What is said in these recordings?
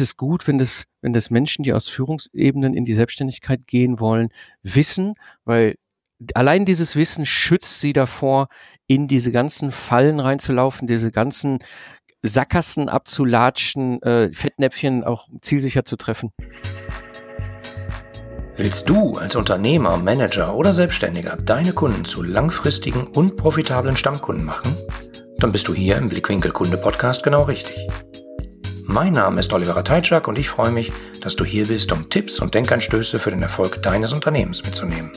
ist gut, wenn das, wenn das Menschen, die aus Führungsebenen in die Selbstständigkeit gehen wollen, wissen, weil allein dieses Wissen schützt sie davor, in diese ganzen Fallen reinzulaufen, diese ganzen Sackgassen abzulatschen, äh, Fettnäpfchen auch zielsicher zu treffen. Willst du als Unternehmer, Manager oder Selbstständiger deine Kunden zu langfristigen und profitablen Stammkunden machen? Dann bist du hier im Blickwinkel Kunde Podcast genau richtig. Mein Name ist Oliver Teitschak und ich freue mich, dass du hier bist, um Tipps und Denkanstöße für den Erfolg deines Unternehmens mitzunehmen.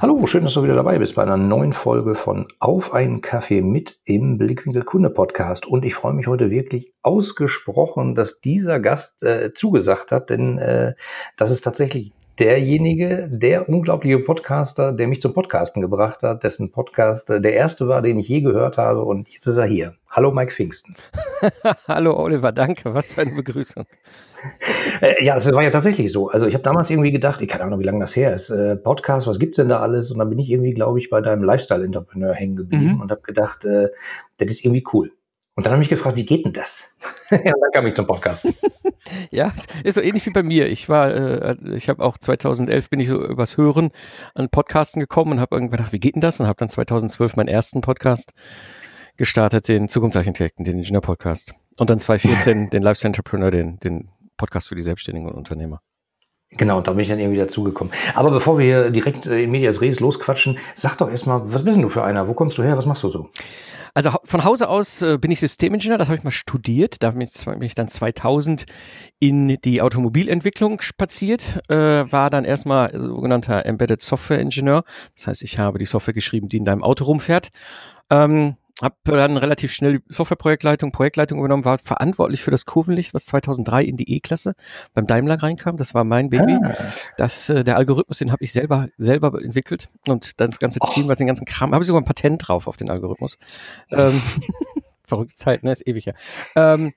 Hallo, schön, dass du wieder dabei bist bei einer neuen Folge von Auf einen Kaffee mit im Blickwinkel Kunde Podcast. Und ich freue mich heute wirklich ausgesprochen, dass dieser Gast äh, zugesagt hat, denn äh, das ist tatsächlich derjenige, der unglaubliche Podcaster, der mich zum Podcasten gebracht hat, dessen Podcast äh, der erste war, den ich je gehört habe. Und jetzt ist er hier. Hallo Mike Pfingsten. Hallo Oliver, danke. Was für eine Begrüßung. Äh, ja, das war ja tatsächlich so. Also ich habe damals irgendwie gedacht, ich keine Ahnung, wie lange das her ist, äh, Podcast, was gibt's denn da alles? Und dann bin ich irgendwie, glaube ich, bei deinem Lifestyle-Entrepreneur hängen geblieben mhm. und habe gedacht, äh, das ist irgendwie cool. Und dann habe ich gefragt, wie geht denn das? ja, dann kam ich zum Podcast. ja, ist so ähnlich wie bei mir. Ich war, äh, ich habe auch 2011 bin ich so übers Hören an Podcasten gekommen und habe irgendwie gedacht, wie geht denn das? Und habe dann 2012 meinen ersten Podcast gestartet, den Zukunftsarchitekten, den Ingenieur-Podcast. Und dann 2014 den Lifestyle Entrepreneur, den, den Podcast für die Selbstständigen und Unternehmer. Genau, da bin ich dann irgendwie dazugekommen. Aber bevor wir hier direkt äh, in Medias Res losquatschen, sag doch erstmal, was bist denn du für einer? Wo kommst du her? Was machst du so? Also von Hause aus äh, bin ich Systemingenieur, das habe ich mal studiert. Da bin ich, dann 2000 in die Automobilentwicklung spaziert, äh, war dann erstmal sogenannter Embedded Software Ingenieur. Das heißt, ich habe die Software geschrieben, die in deinem Auto rumfährt. Ähm, habe dann relativ schnell Softwareprojektleitung, Projektleitung übernommen, war verantwortlich für das Kurvenlicht, was 2003 in die E-Klasse beim Daimler reinkam. Das war mein Baby. Ah. Das, äh, der Algorithmus, den habe ich selber selber entwickelt und das ganze Team, was den ganzen Kram, habe ich sogar ein Patent drauf auf den Algorithmus. Ähm, verrückte Zeit, ne, ist ewig ja. Ähm,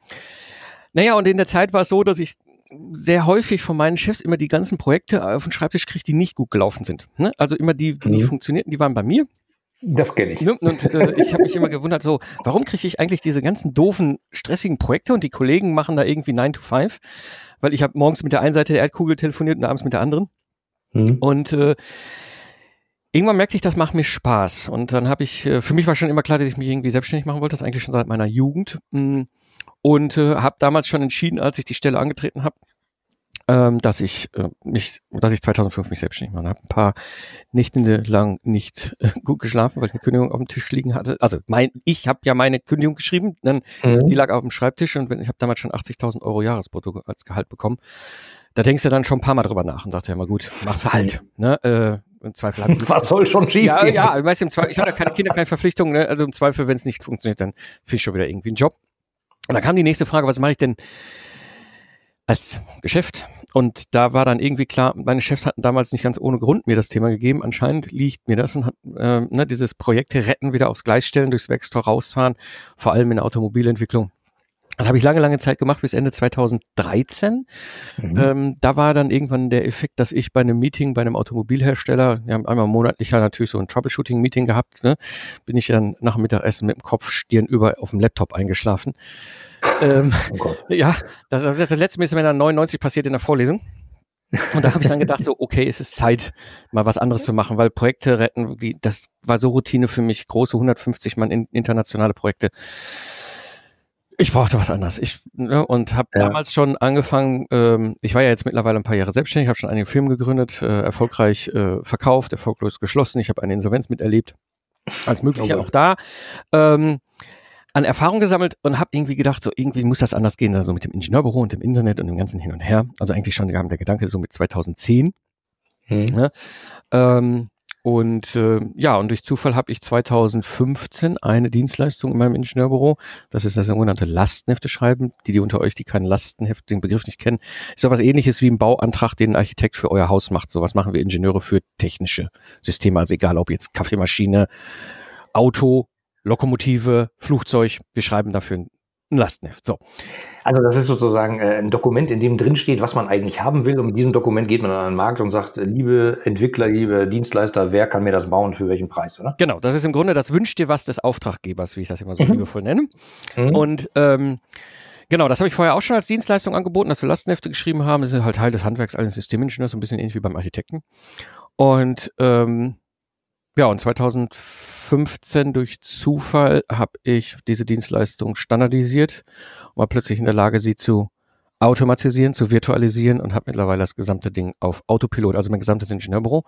naja, und in der Zeit war es so, dass ich sehr häufig von meinen Chefs immer die ganzen Projekte auf den Schreibtisch kriege, die nicht gut gelaufen sind. Ne? Also immer die, die mhm. nicht funktionierten, die waren bei mir. Das kenne ich. Und, äh, ich habe mich immer gewundert, so, warum kriege ich eigentlich diese ganzen doofen, stressigen Projekte und die Kollegen machen da irgendwie 9 to 5? Weil ich habe morgens mit der einen Seite der Erdkugel telefoniert und abends mit der anderen. Mhm. Und äh, irgendwann merkte ich, das macht mir Spaß. Und dann habe ich, äh, für mich war schon immer klar, dass ich mich irgendwie selbstständig machen wollte, das eigentlich schon seit meiner Jugend. Mm, und äh, habe damals schon entschieden, als ich die Stelle angetreten habe, ähm, dass ich äh, mich, dass ich 2005 mich selbstständig mache. Habe ein paar Nächte lang nicht äh, gut geschlafen, weil ich eine Kündigung auf dem Tisch liegen hatte. Also mein, ich habe ja meine Kündigung geschrieben, dann mhm. die lag auf dem Schreibtisch und ich habe damals schon 80.000 Euro Jahresbrutto als Gehalt bekommen. Da denkst du dann schon ein paar Mal drüber nach und sagst ja mal gut, mach's halt. Ne? Äh, im Zweifel hat Was soll schon schief Ja, gehen? ja, weißt, im Zweifel, ich hatte keine Kinder, keine Verpflichtungen, ne? also im Zweifel, wenn es nicht funktioniert, dann finde ich schon wieder irgendwie einen Job. Und dann kam die nächste Frage, was mache ich denn als Geschäft. Und da war dann irgendwie klar, meine Chefs hatten damals nicht ganz ohne Grund mir das Thema gegeben. Anscheinend liegt mir das und hat äh, ne, dieses Projekte retten, wieder aufs Gleis stellen, durchs Werkstor rausfahren, vor allem in der Automobilentwicklung. Das habe ich lange, lange Zeit gemacht, bis Ende 2013. Mhm. Ähm, da war dann irgendwann der Effekt, dass ich bei einem Meeting bei einem Automobilhersteller, wir haben einmal monatlich ja natürlich so ein Troubleshooting-Meeting gehabt, ne, bin ich dann nach dem Mittagessen mit dem Kopf Stirn über auf dem Laptop eingeschlafen. Ähm, oh ja, das, das, das letzte Mal ist mir dann 99 passiert in der Vorlesung. Und da habe ich dann gedacht, so, okay, es ist Zeit, mal was anderes zu machen, weil Projekte retten, die, das war so Routine für mich, große 150 Mann in, internationale Projekte ich brauchte was anderes. Ich, ne, und habe ja. damals schon angefangen, ähm, ich war ja jetzt mittlerweile ein paar Jahre selbstständig, habe schon einige Firmen gegründet, äh, erfolgreich äh, verkauft, erfolglos geschlossen. Ich habe eine Insolvenz miterlebt. Als Mögliche okay. auch da. Ähm, an Erfahrung gesammelt und habe irgendwie gedacht, so irgendwie muss das anders gehen, also mit dem Ingenieurbüro und dem Internet und dem ganzen Hin und Her. Also eigentlich schon der Gedanke so mit 2010. Hm. Ne? Ähm, und äh, ja, und durch Zufall habe ich 2015 eine Dienstleistung in meinem Ingenieurbüro. Das ist das sogenannte Lastenhefte schreiben. Die, die unter euch, die kein Lastenheft, den Begriff nicht kennen, ist so was ähnliches wie ein Bauantrag, den ein Architekt für euer Haus macht. So was machen wir Ingenieure für technische Systeme. Also egal, ob jetzt Kaffeemaschine, Auto, Lokomotive, Flugzeug. Wir schreiben dafür ein Lastenheft. So. Also das ist sozusagen äh, ein Dokument, in dem drin steht, was man eigentlich haben will. Und mit diesem Dokument geht man an den Markt und sagt, liebe Entwickler, liebe Dienstleister, wer kann mir das bauen, für welchen Preis, oder? Genau, das ist im Grunde das Wünscht dir was des Auftraggebers, wie ich das immer so mhm. liebevoll nenne. Mhm. Und ähm, Genau, das habe ich vorher auch schon als Dienstleistung angeboten, dass wir Lastenhefte geschrieben haben. Das ist halt Teil des Handwerks eines Systemingenieurs, so ein bisschen ähnlich wie beim Architekten. Und ähm, ja, und 2015 durch Zufall habe ich diese Dienstleistung standardisiert und war plötzlich in der Lage, sie zu automatisieren, zu virtualisieren und habe mittlerweile das gesamte Ding auf Autopilot, also mein gesamtes Ingenieurbüro.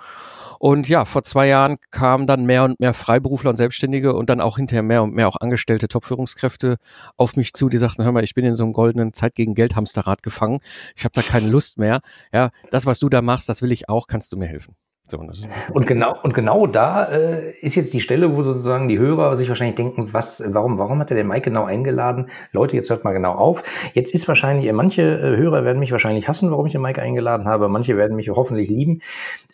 Und ja, vor zwei Jahren kamen dann mehr und mehr Freiberufler und Selbstständige und dann auch hinterher mehr und mehr auch angestellte Top-Führungskräfte auf mich zu, die sagten, hör mal, ich bin in so einem goldenen Zeit gegen Geld Hamsterrad gefangen. Ich habe da keine Lust mehr. Ja, das, was du da machst, das will ich auch. Kannst du mir helfen? So, und genau und genau da äh, ist jetzt die Stelle, wo sozusagen die Hörer sich wahrscheinlich denken, was, warum, warum hat er den Mike genau eingeladen? Leute, jetzt hört mal genau auf. Jetzt ist wahrscheinlich, manche äh, Hörer werden mich wahrscheinlich hassen, warum ich den Mike eingeladen habe. Manche werden mich hoffentlich lieben.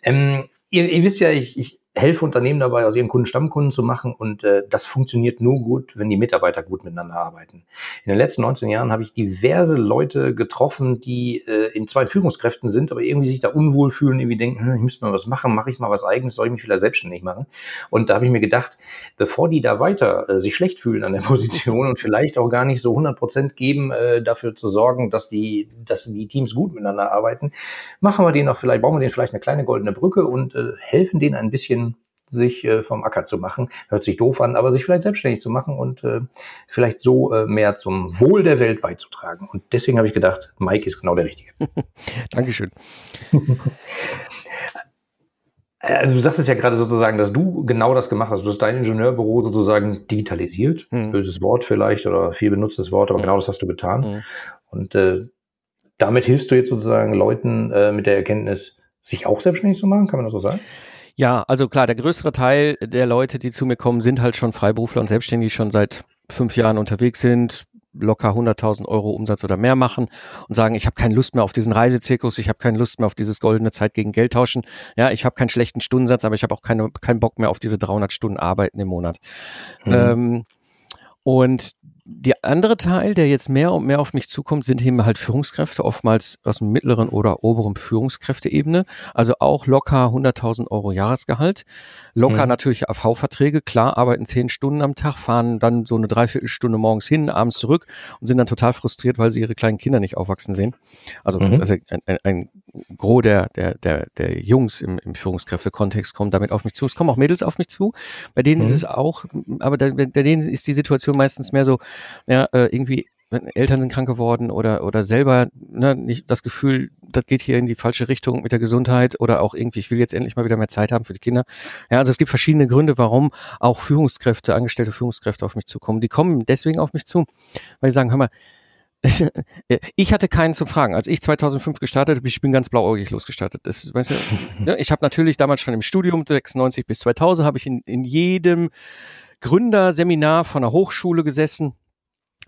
Ähm, ihr, ihr wisst ja, ich, ich helfe Unternehmen dabei, aus ihren Kunden Stammkunden zu machen und äh, das funktioniert nur gut, wenn die Mitarbeiter gut miteinander arbeiten. In den letzten 19 Jahren habe ich diverse Leute getroffen, die äh, in zwei Führungskräften sind, aber irgendwie sich da unwohl fühlen, irgendwie denken, hm, ich müsste mal was machen, mache ich mal was eigenes, soll ich mich vielleicht selbstständig machen? Und da habe ich mir gedacht, bevor die da weiter äh, sich schlecht fühlen an der Position und vielleicht auch gar nicht so 100 Prozent geben, äh, dafür zu sorgen, dass die, dass die Teams gut miteinander arbeiten, machen wir denen auch vielleicht, bauen wir denen vielleicht eine kleine goldene Brücke und äh, helfen denen ein bisschen sich äh, vom Acker zu machen. Hört sich doof an, aber sich vielleicht selbstständig zu machen und äh, vielleicht so äh, mehr zum Wohl der Welt beizutragen. Und deswegen habe ich gedacht, Mike ist genau der Richtige. Dankeschön. Also du sagtest ja gerade sozusagen, dass du genau das gemacht hast. Du hast dein Ingenieurbüro sozusagen digitalisiert. Hm. Böses Wort vielleicht oder viel benutztes Wort, aber genau das hast du getan. Hm. Und äh, damit hilfst du jetzt sozusagen Leuten äh, mit der Erkenntnis, sich auch selbstständig zu machen, kann man das so sagen? Ja, also klar, der größere Teil der Leute, die zu mir kommen, sind halt schon Freiberufler und Selbstständige, die schon seit fünf Jahren unterwegs sind, locker 100.000 Euro Umsatz oder mehr machen und sagen, ich habe keine Lust mehr auf diesen Reisezirkus, ich habe keine Lust mehr auf dieses goldene Zeit gegen Geld tauschen. Ja, ich habe keinen schlechten Stundensatz, aber ich habe auch keine, keinen Bock mehr auf diese 300 Stunden Arbeiten im Monat. Mhm. Ähm, und der andere Teil, der jetzt mehr und mehr auf mich zukommt, sind eben halt Führungskräfte, oftmals aus dem mittleren oder oberen Führungskräfteebene. Also auch locker 100.000 Euro Jahresgehalt. Locker mhm. natürlich AV-Verträge, klar, arbeiten zehn Stunden am Tag, fahren dann so eine Dreiviertelstunde morgens hin, abends zurück und sind dann total frustriert, weil sie ihre kleinen Kinder nicht aufwachsen sehen. Also, mhm. also ein, ein, ein Gros der, der, der, der Jungs im, im Führungskräfte-Kontext kommen damit auf mich zu. Es kommen auch Mädels auf mich zu, bei denen mhm. ist es auch, aber bei denen ist die Situation meistens mehr so, ja, äh, irgendwie Eltern sind krank geworden oder oder selber ne, nicht das Gefühl, das geht hier in die falsche Richtung mit der Gesundheit oder auch irgendwie, ich will jetzt endlich mal wieder mehr Zeit haben für die Kinder. Ja, also es gibt verschiedene Gründe, warum auch Führungskräfte, angestellte Führungskräfte auf mich zukommen. Die kommen deswegen auf mich zu, weil die sagen, hör mal, ich hatte keinen zu fragen. Als ich 2005 gestartet habe, ich bin ganz blauäugig losgestartet. Das, weißt du, ne, ich habe natürlich damals schon im Studium 96 bis 2000 habe ich in, in jedem Gründerseminar von der Hochschule gesessen,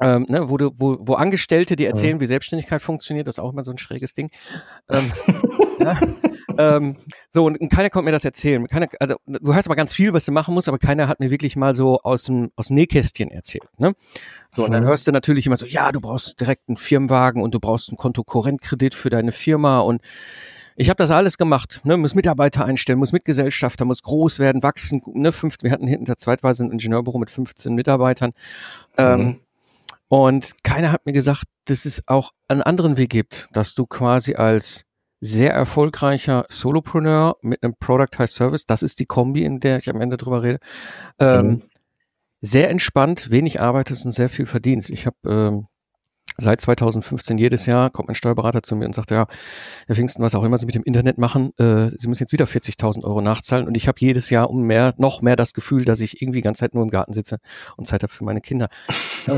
ähm, ne, wo, du, wo, wo Angestellte dir erzählen, ja. wie Selbstständigkeit funktioniert, das ist auch immer so ein schräges Ding. Ähm, ja, ähm, so, und keiner konnte mir das erzählen. Keiner, also, du hörst aber ganz viel, was du machen musst, aber keiner hat mir wirklich mal so aus dem, aus dem Nähkästchen erzählt. Ne? So, und dann mhm. hörst du natürlich immer so, ja, du brauchst direkt einen Firmenwagen und du brauchst einen Kontokorrentkredit für deine Firma und ich habe das alles gemacht, ne, muss Mitarbeiter einstellen, muss Mitgesellschafter, muss groß werden, wachsen. Ne, fünf, wir hatten hinten der zweitweise ein Ingenieurbüro mit 15 Mitarbeitern. Ähm, mhm. Und keiner hat mir gesagt, dass es auch einen anderen Weg gibt, dass du quasi als sehr erfolgreicher Solopreneur mit einem Product High Service, das ist die Kombi, in der ich am Ende drüber rede, ähm, mhm. sehr entspannt, wenig arbeitest und sehr viel verdienst. Ich habe ähm, seit 2015 jedes Jahr kommt ein Steuerberater zu mir und sagt, ja, Herr Pfingsten, was auch immer Sie mit dem Internet machen, äh, Sie müssen jetzt wieder 40.000 Euro nachzahlen und ich habe jedes Jahr um mehr, noch mehr das Gefühl, dass ich irgendwie die ganze Zeit nur im Garten sitze und Zeit habe für meine Kinder. ja,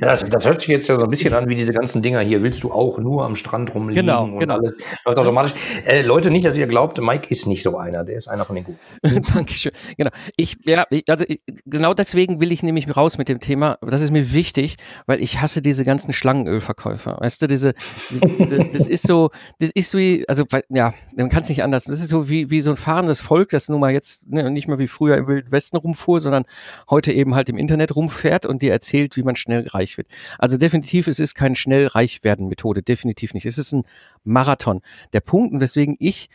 das, das, hört sich jetzt ja so ein bisschen an wie diese ganzen Dinger hier, willst du auch nur am Strand rumliegen genau, und genau. alles läuft automatisch. Äh, Leute, nicht, dass ihr glaubt, Mike ist nicht so einer, der ist einer von den Guten. Dankeschön. Genau. Ich, ja, also ich, genau deswegen will ich nämlich raus mit dem Thema, das ist mir wichtig, weil ich hasse diese ganzen ganzen Schlangenölverkäufer. Weißt du, diese, diese, diese das ist so, das ist wie, also ja, man kann es nicht anders. Das ist so wie, wie so ein fahrendes Volk, das nun mal jetzt ne, nicht mehr wie früher im Wilden Westen rumfuhr, sondern heute eben halt im Internet rumfährt und dir erzählt, wie man schnell reich wird. Also definitiv, es ist keine schnell reich werden Methode, definitiv nicht. Es ist ein Marathon. Der Punkt, weswegen ich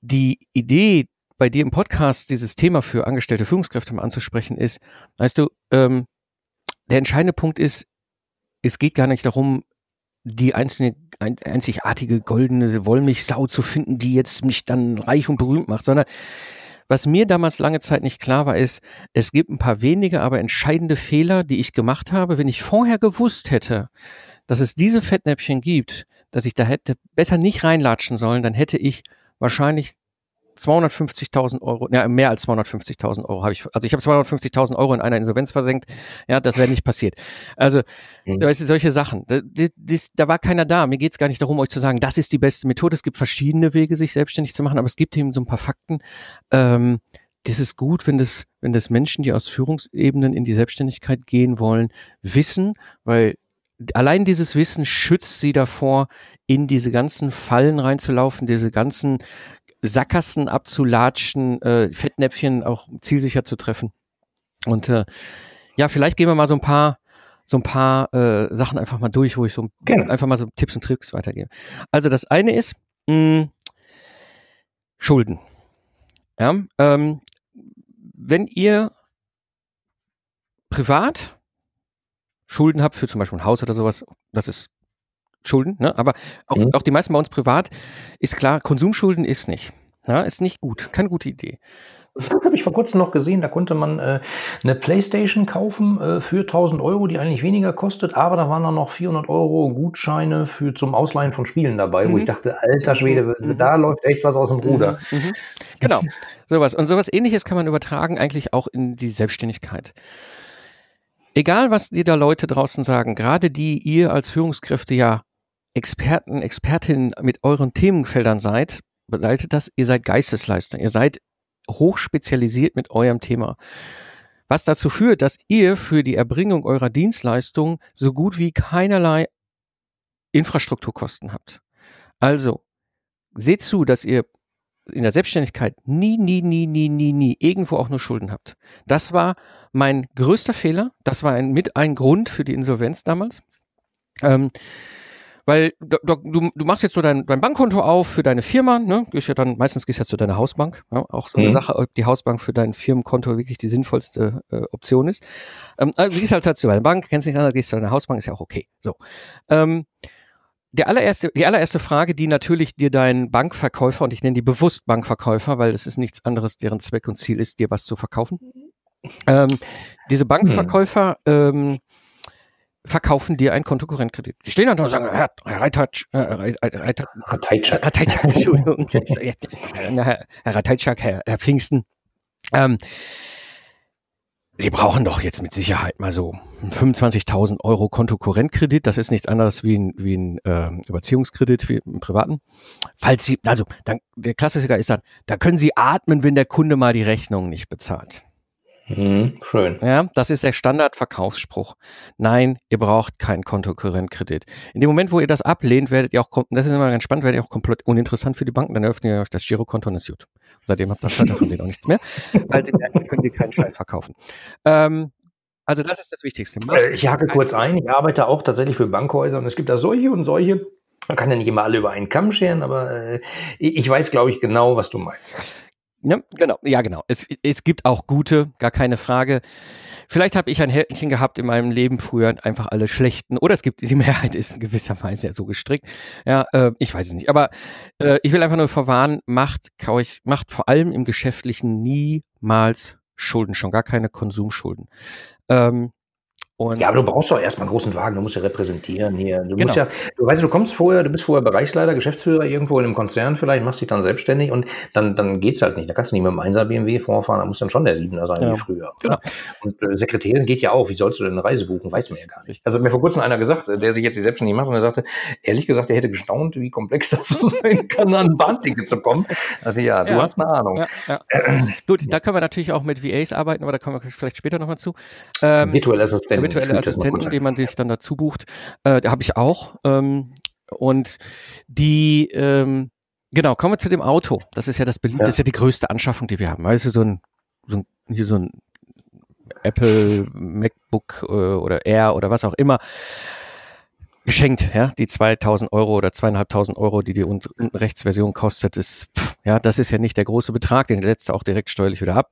die Idee bei dir im Podcast dieses Thema für angestellte Führungskräfte mal anzusprechen ist, weißt du, ähm, der entscheidende Punkt ist, es geht gar nicht darum, die einzelne, ein, einzigartige goldene Wollmilchsau zu finden, die jetzt mich dann reich und berühmt macht, sondern was mir damals lange Zeit nicht klar war, ist, es gibt ein paar wenige, aber entscheidende Fehler, die ich gemacht habe. Wenn ich vorher gewusst hätte, dass es diese Fettnäpfchen gibt, dass ich da hätte besser nicht reinlatschen sollen, dann hätte ich wahrscheinlich 250.000 Euro, ja, mehr als 250.000 Euro habe ich, also ich habe 250.000 Euro in einer Insolvenz versenkt. Ja, das wäre nicht passiert. Also, mhm. weißt du, solche Sachen. Da, das, da war keiner da. Mir geht es gar nicht darum, euch zu sagen, das ist die beste Methode. Es gibt verschiedene Wege, sich selbstständig zu machen, aber es gibt eben so ein paar Fakten. Ähm, das ist gut, wenn das, wenn das Menschen, die aus Führungsebenen in die Selbstständigkeit gehen wollen, wissen, weil allein dieses Wissen schützt sie davor, in diese ganzen Fallen reinzulaufen, diese ganzen Sackgassen abzulatschen, äh, Fettnäpfchen auch zielsicher zu treffen. Und äh, ja, vielleicht gehen wir mal so ein paar so ein paar äh, Sachen einfach mal durch, wo ich so Gerne. einfach mal so Tipps und Tricks weitergebe. Also das eine ist mh, hm, Schulden. Ja, ähm, wenn ihr privat Schulden habt für zum Beispiel ein Haus oder sowas, das ist Schulden, ne? aber auch, mhm. auch die meisten bei uns privat, ist klar, Konsumschulden ist nicht. Ja, ist nicht gut, keine gute Idee. Das habe ich vor kurzem noch gesehen, da konnte man äh, eine Playstation kaufen äh, für 1000 Euro, die eigentlich weniger kostet, aber da waren dann noch 400 Euro Gutscheine für, zum Ausleihen von Spielen dabei, mhm. wo ich dachte, alter Schwede, mhm. da läuft echt was aus dem Ruder. Mhm. mhm. Genau, sowas. Und sowas ähnliches kann man übertragen eigentlich auch in die Selbstständigkeit egal was dir da Leute draußen sagen, gerade die ihr als Führungskräfte ja Experten, Expertinnen mit euren Themenfeldern seid, bedeutet das, ihr seid Geistesleister. Ihr seid hochspezialisiert mit eurem Thema. Was dazu führt, dass ihr für die Erbringung eurer Dienstleistung so gut wie keinerlei Infrastrukturkosten habt. Also, seht zu, dass ihr in der Selbstständigkeit nie, nie, nie, nie, nie, nie irgendwo auch nur Schulden habt. Das war mein größter Fehler. Das war ein, mit ein Grund für die Insolvenz damals. Ähm, weil du, du, du machst jetzt so dein, dein Bankkonto auf für deine Firma, ne? Gehst ja dann, meistens gehst du ja zu deiner Hausbank. Ja? Auch so eine mhm. Sache, ob die Hausbank für dein Firmenkonto wirklich die sinnvollste äh, Option ist. Ähm, also du gehst halt, halt zu deiner Bank, kennst nichts anderes, gehst zu deiner Hausbank, ist ja auch okay. So. Ähm, der allererste, die allererste Frage, die natürlich dir dein Bankverkäufer, und ich nenne die bewusst Bankverkäufer, weil das ist nichts anderes, deren Zweck und Ziel ist, dir was zu verkaufen. Ähm, diese Bankverkäufer ähm, verkaufen dir einen Kontokorrentkredit. Die stehen dann da und sagen, Herr, Herr Reithatsch, äh, Reithatsch, Reithatsch, Entschuldigung, Herr Reithatschak, Herr, Herr Pfingsten, ähm, Sie brauchen doch jetzt mit Sicherheit mal so 25.000 Euro Kontokorrentkredit. Das ist nichts anderes wie ein, wie ein äh, Überziehungskredit wie im privaten. Falls Sie, also dann, der Klassiker ist dann, da können Sie atmen, wenn der Kunde mal die Rechnung nicht bezahlt. Mhm, schön. Ja, das ist der Standardverkaufsspruch. Nein, ihr braucht keinen Kontokorrentkredit. In dem Moment, wo ihr das ablehnt, werdet ihr auch, das ist immer ganz spannend, werdet ihr auch komplett uninteressant für die Banken, dann öffnet ihr euch das Girokonto und ist gut. seitdem habt ihr von denen auch nichts mehr, weil sie merken, können die keinen Scheiß verkaufen. Ähm, also das ist das Wichtigste. Äh, ich hake kurz ein, ich arbeite auch tatsächlich für Bankhäuser und es gibt da solche und solche. Man kann ja nicht immer alle über einen Kamm scheren, aber äh, ich weiß, glaube ich, genau, was du meinst. Ja, genau, ja, genau. Es, es gibt auch gute, gar keine Frage. Vielleicht habe ich ein Händchen gehabt in meinem Leben früher, einfach alle schlechten. Oder es gibt, die Mehrheit ist in gewisser Weise ja so gestrickt. Ja, äh, ich weiß es nicht. Aber äh, ich will einfach nur verwarnen, macht, macht vor allem im Geschäftlichen niemals Schulden, schon gar keine Konsumschulden. Ähm, und ja, aber du brauchst doch erstmal einen großen Wagen, du musst ja repräsentieren hier. Du genau. musst ja, du weißt, du kommst vorher, du bist vorher Bereichsleiter, Geschäftsführer irgendwo in einem Konzern vielleicht, machst dich dann selbstständig und dann, dann geht's halt nicht. Da kannst du nicht mit dem 1er BMW vorfahren, da muss dann schon der 7er sein, ja. wie früher. Genau. Und äh, Sekretärin geht ja auch, wie sollst du denn eine Reise buchen, weiß man ja gar nicht. Also hat mir vor kurzem einer gesagt, der sich jetzt die selbstständig macht und er sagte, ehrlich gesagt, er hätte gestaunt, wie komplex das sein kann, an ein Bahnticket zu kommen. Also ja, du ja. hast eine Ahnung. Ja, ja. Gut, da können wir natürlich auch mit VAs arbeiten, aber da kommen wir vielleicht später nochmal zu. Ähm, virtuelle Assistenten virtuelle Assistenten, den man sich dann dazu bucht. Äh, da habe ich auch. Ähm, und die, ähm, genau, kommen wir zu dem Auto. Das ist ja das, ja. das ist ja die größte Anschaffung, die wir haben. Weißt du, so ein, so ein hier so ein Apple MacBook äh, oder Air oder was auch immer geschenkt, ja, die 2000 Euro oder zweieinhalbtausend Euro, die die unten rechts Version kostet, ist, pff, ja, das ist ja nicht der große Betrag, den setzt du auch direkt steuerlich wieder ab.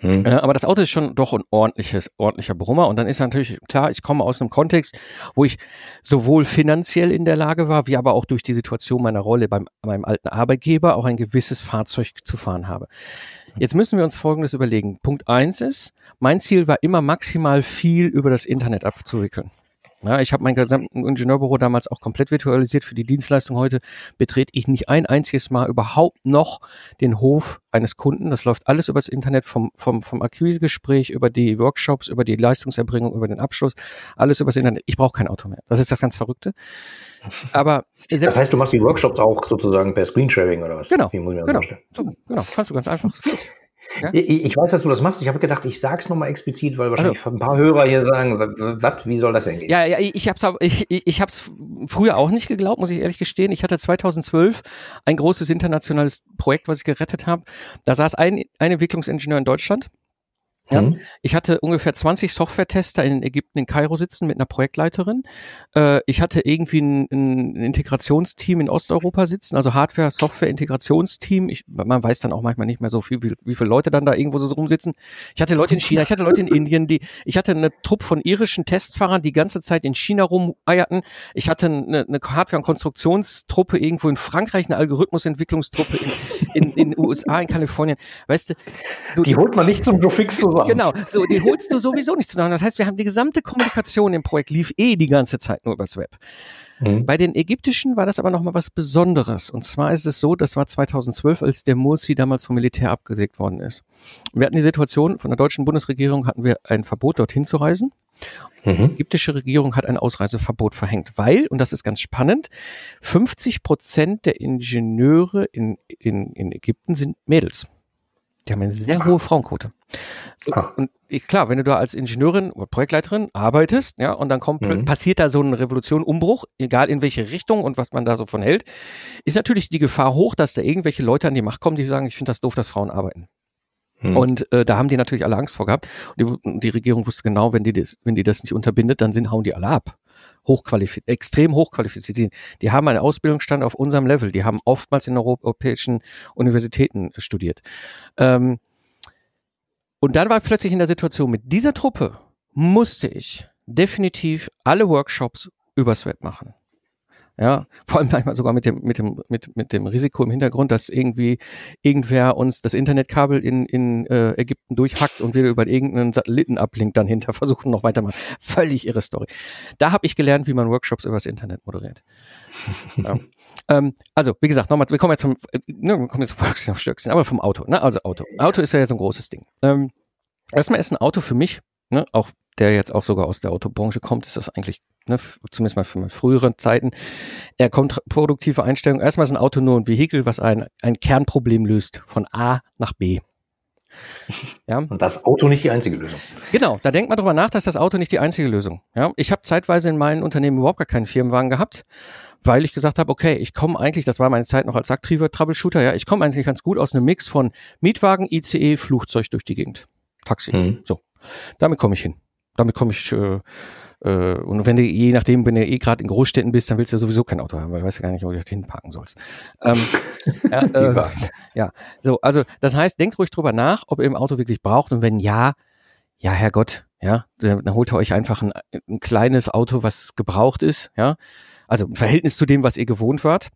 Hm. Äh, aber das Auto ist schon doch ein ordentliches, ordentlicher Brummer. Und dann ist natürlich klar, ich komme aus einem Kontext, wo ich sowohl finanziell in der Lage war, wie aber auch durch die Situation meiner Rolle beim meinem alten Arbeitgeber auch ein gewisses Fahrzeug zu fahren habe. Jetzt müssen wir uns Folgendes überlegen. Punkt eins ist, mein Ziel war immer maximal viel über das Internet abzuwickeln. Ja, ich habe mein gesamtes Ingenieurbüro damals auch komplett virtualisiert für die Dienstleistung. Heute betrete ich nicht ein einziges Mal überhaupt noch den Hof eines Kunden. Das läuft alles übers Internet, vom, vom, vom Akquisegespräch über die Workshops, über die Leistungserbringung, über den Abschluss, alles übers Internet. Ich brauche kein Auto mehr. Das ist das ganz Verrückte. Aber das heißt, du machst die Workshops auch sozusagen per Screensharing oder was? Genau, genau, so, genau, kannst du ganz einfach. Ja? Ich, weiß, dass du das machst. Ich habe gedacht, ich sage es nochmal explizit, weil wahrscheinlich also, ein paar Hörer hier sagen, was, wie soll das denn gehen? Ja, ja ich habe es ich, ich hab's früher auch nicht geglaubt, muss ich ehrlich gestehen. Ich hatte 2012 ein großes internationales Projekt, was ich gerettet habe. Da saß ein, ein Entwicklungsingenieur in Deutschland ja, mhm. Ich hatte ungefähr 20 Software-Tester in Ägypten in Kairo sitzen mit einer Projektleiterin. Äh, ich hatte irgendwie ein, ein, Integrationsteam in Osteuropa sitzen, also Hardware, Software-Integrationsteam. man weiß dann auch manchmal nicht mehr so viel, wie, wie viele Leute dann da irgendwo so rumsitzen. Ich hatte Leute in China, ich hatte Leute in Indien, die, ich hatte eine Truppe von irischen Testfahrern, die ganze Zeit in China rumeierten. Ich hatte eine, eine Hardware- und Konstruktionstruppe irgendwo in Frankreich, eine Algorithmusentwicklungstruppe in, in, in USA, in Kalifornien. Weißt du, so die holt man nicht zum Joe Fix zusammen. Genau, so, die holst du sowieso nicht zusammen. Das heißt, wir haben die gesamte Kommunikation im Projekt lief eh die ganze Zeit nur übers Web. Mhm. Bei den ägyptischen war das aber nochmal was Besonderes. Und zwar ist es so, das war 2012, als der Mursi damals vom Militär abgesägt worden ist. Wir hatten die Situation, von der deutschen Bundesregierung hatten wir ein Verbot, dorthin zu reisen. Mhm. Die ägyptische Regierung hat ein Ausreiseverbot verhängt, weil, und das ist ganz spannend, 50 Prozent der Ingenieure in, in, in Ägypten sind Mädels. Die haben eine sehr hohe Frauenquote. So, ah. Und ich, klar, wenn du da als Ingenieurin oder Projektleiterin arbeitest, ja, und dann kommt, mhm. passiert da so eine Revolution, Umbruch, egal in welche Richtung und was man da so von hält, ist natürlich die Gefahr hoch, dass da irgendwelche Leute an die Macht kommen, die sagen, ich finde das doof, dass Frauen arbeiten. Mhm. Und äh, da haben die natürlich alle Angst vor gehabt. Und die, die, Regierung wusste genau, wenn die, das, wenn die das nicht unterbindet, dann sind, hauen die alle ab hochqualifiziert, extrem hochqualifiziert. Die haben einen Ausbildungsstand auf unserem Level. Die haben oftmals in europäischen Universitäten studiert. Ähm, und dann war ich plötzlich in der Situation, mit dieser Truppe musste ich definitiv alle Workshops übers Web machen. Ja, vor allem manchmal sogar mit dem, mit dem, mit, mit dem Risiko im Hintergrund, dass irgendwie irgendwer uns das Internetkabel in, in äh, Ägypten durchhackt und wir über irgendeinen Satellitenablink dann hinter versuchen noch weitermachen. Völlig irre Story. Da habe ich gelernt, wie man Workshops übers Internet moderiert. ja. ähm, also, wie gesagt, nochmal, wir kommen jetzt zum, äh, ne, wir kommen jetzt zum Stöckchen, aber vom Auto. Ne? Also Auto. Auto ist ja so ein großes Ding. Ähm, erstmal ist ein Auto für mich, ne, auch der jetzt auch sogar aus der Autobranche kommt, ist das eigentlich ne, zumindest mal für frühere Zeiten. Er kommt produktive Einstellung. Erstmal ist ein Auto nur ein Vehikel, was ein, ein Kernproblem löst, von A nach B. Ja. Und das Auto nicht die einzige Lösung. Genau, da denkt man drüber nach, dass das Auto nicht die einzige Lösung. Ja, ich habe zeitweise in meinen Unternehmen überhaupt gar keinen Firmenwagen gehabt, weil ich gesagt habe, okay, ich komme eigentlich, das war meine Zeit noch als aktiver Troubleshooter, ja, ich komme eigentlich ganz gut aus einem Mix von Mietwagen, ICE, Flugzeug durch die Gegend, Taxi. Mhm. So, damit komme ich hin. Damit komme ich äh, äh, und wenn du, je nachdem, wenn du eh gerade in Großstädten bist, dann willst du sowieso kein Auto haben, weil du weißt ja gar nicht, wo du das hinparken sollst. Ähm, ja, äh, ja, so, also das heißt, denkt ruhig drüber nach, ob ihr im Auto wirklich braucht und wenn ja, ja, Herrgott, ja, dann, dann holt ihr euch einfach ein, ein kleines Auto, was gebraucht ist, ja, also im Verhältnis zu dem, was ihr gewohnt wart.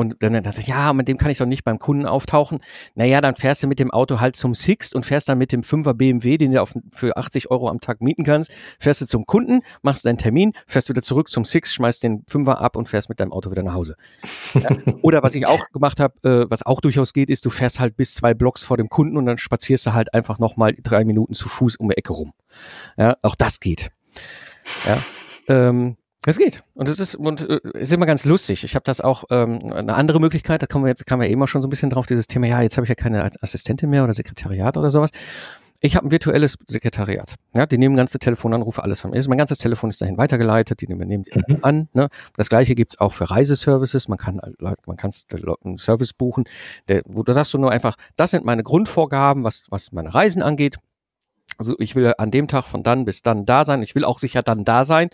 Und dann dann sagt ja, mit dem kann ich doch nicht beim Kunden auftauchen. Naja, dann fährst du mit dem Auto halt zum Sixt und fährst dann mit dem 5er BMW, den du auf, für 80 Euro am Tag mieten kannst, fährst du zum Kunden, machst deinen Termin, fährst wieder zurück zum Sixt, schmeißt den 5er ab und fährst mit deinem Auto wieder nach Hause. Oder was ich auch gemacht habe, äh, was auch durchaus geht, ist, du fährst halt bis zwei Blocks vor dem Kunden und dann spazierst du halt einfach nochmal drei Minuten zu Fuß um die Ecke rum. Ja, auch das geht. Ja. Ähm, es geht. Und es ist, und äh, ist immer ganz lustig. Ich habe das auch, ähm, eine andere Möglichkeit, da kommen wir jetzt, kamen wir eben auch schon so ein bisschen drauf, dieses Thema, ja, jetzt habe ich ja keine Assistentin mehr oder Sekretariat oder sowas. Ich habe ein virtuelles Sekretariat. Ja, die nehmen ganze Telefonanrufe, alles von mir. Mein ganzes Telefon ist dahin weitergeleitet, die nehmen, nehmen die mhm. an. Ne? Das gleiche gibt's auch für Reiseservices. Man kann man kann einen Service buchen, der, wo du sagst du nur einfach, das sind meine Grundvorgaben, was, was meine Reisen angeht. Also ich will an dem Tag von dann bis dann da sein. Ich will auch sicher dann da sein.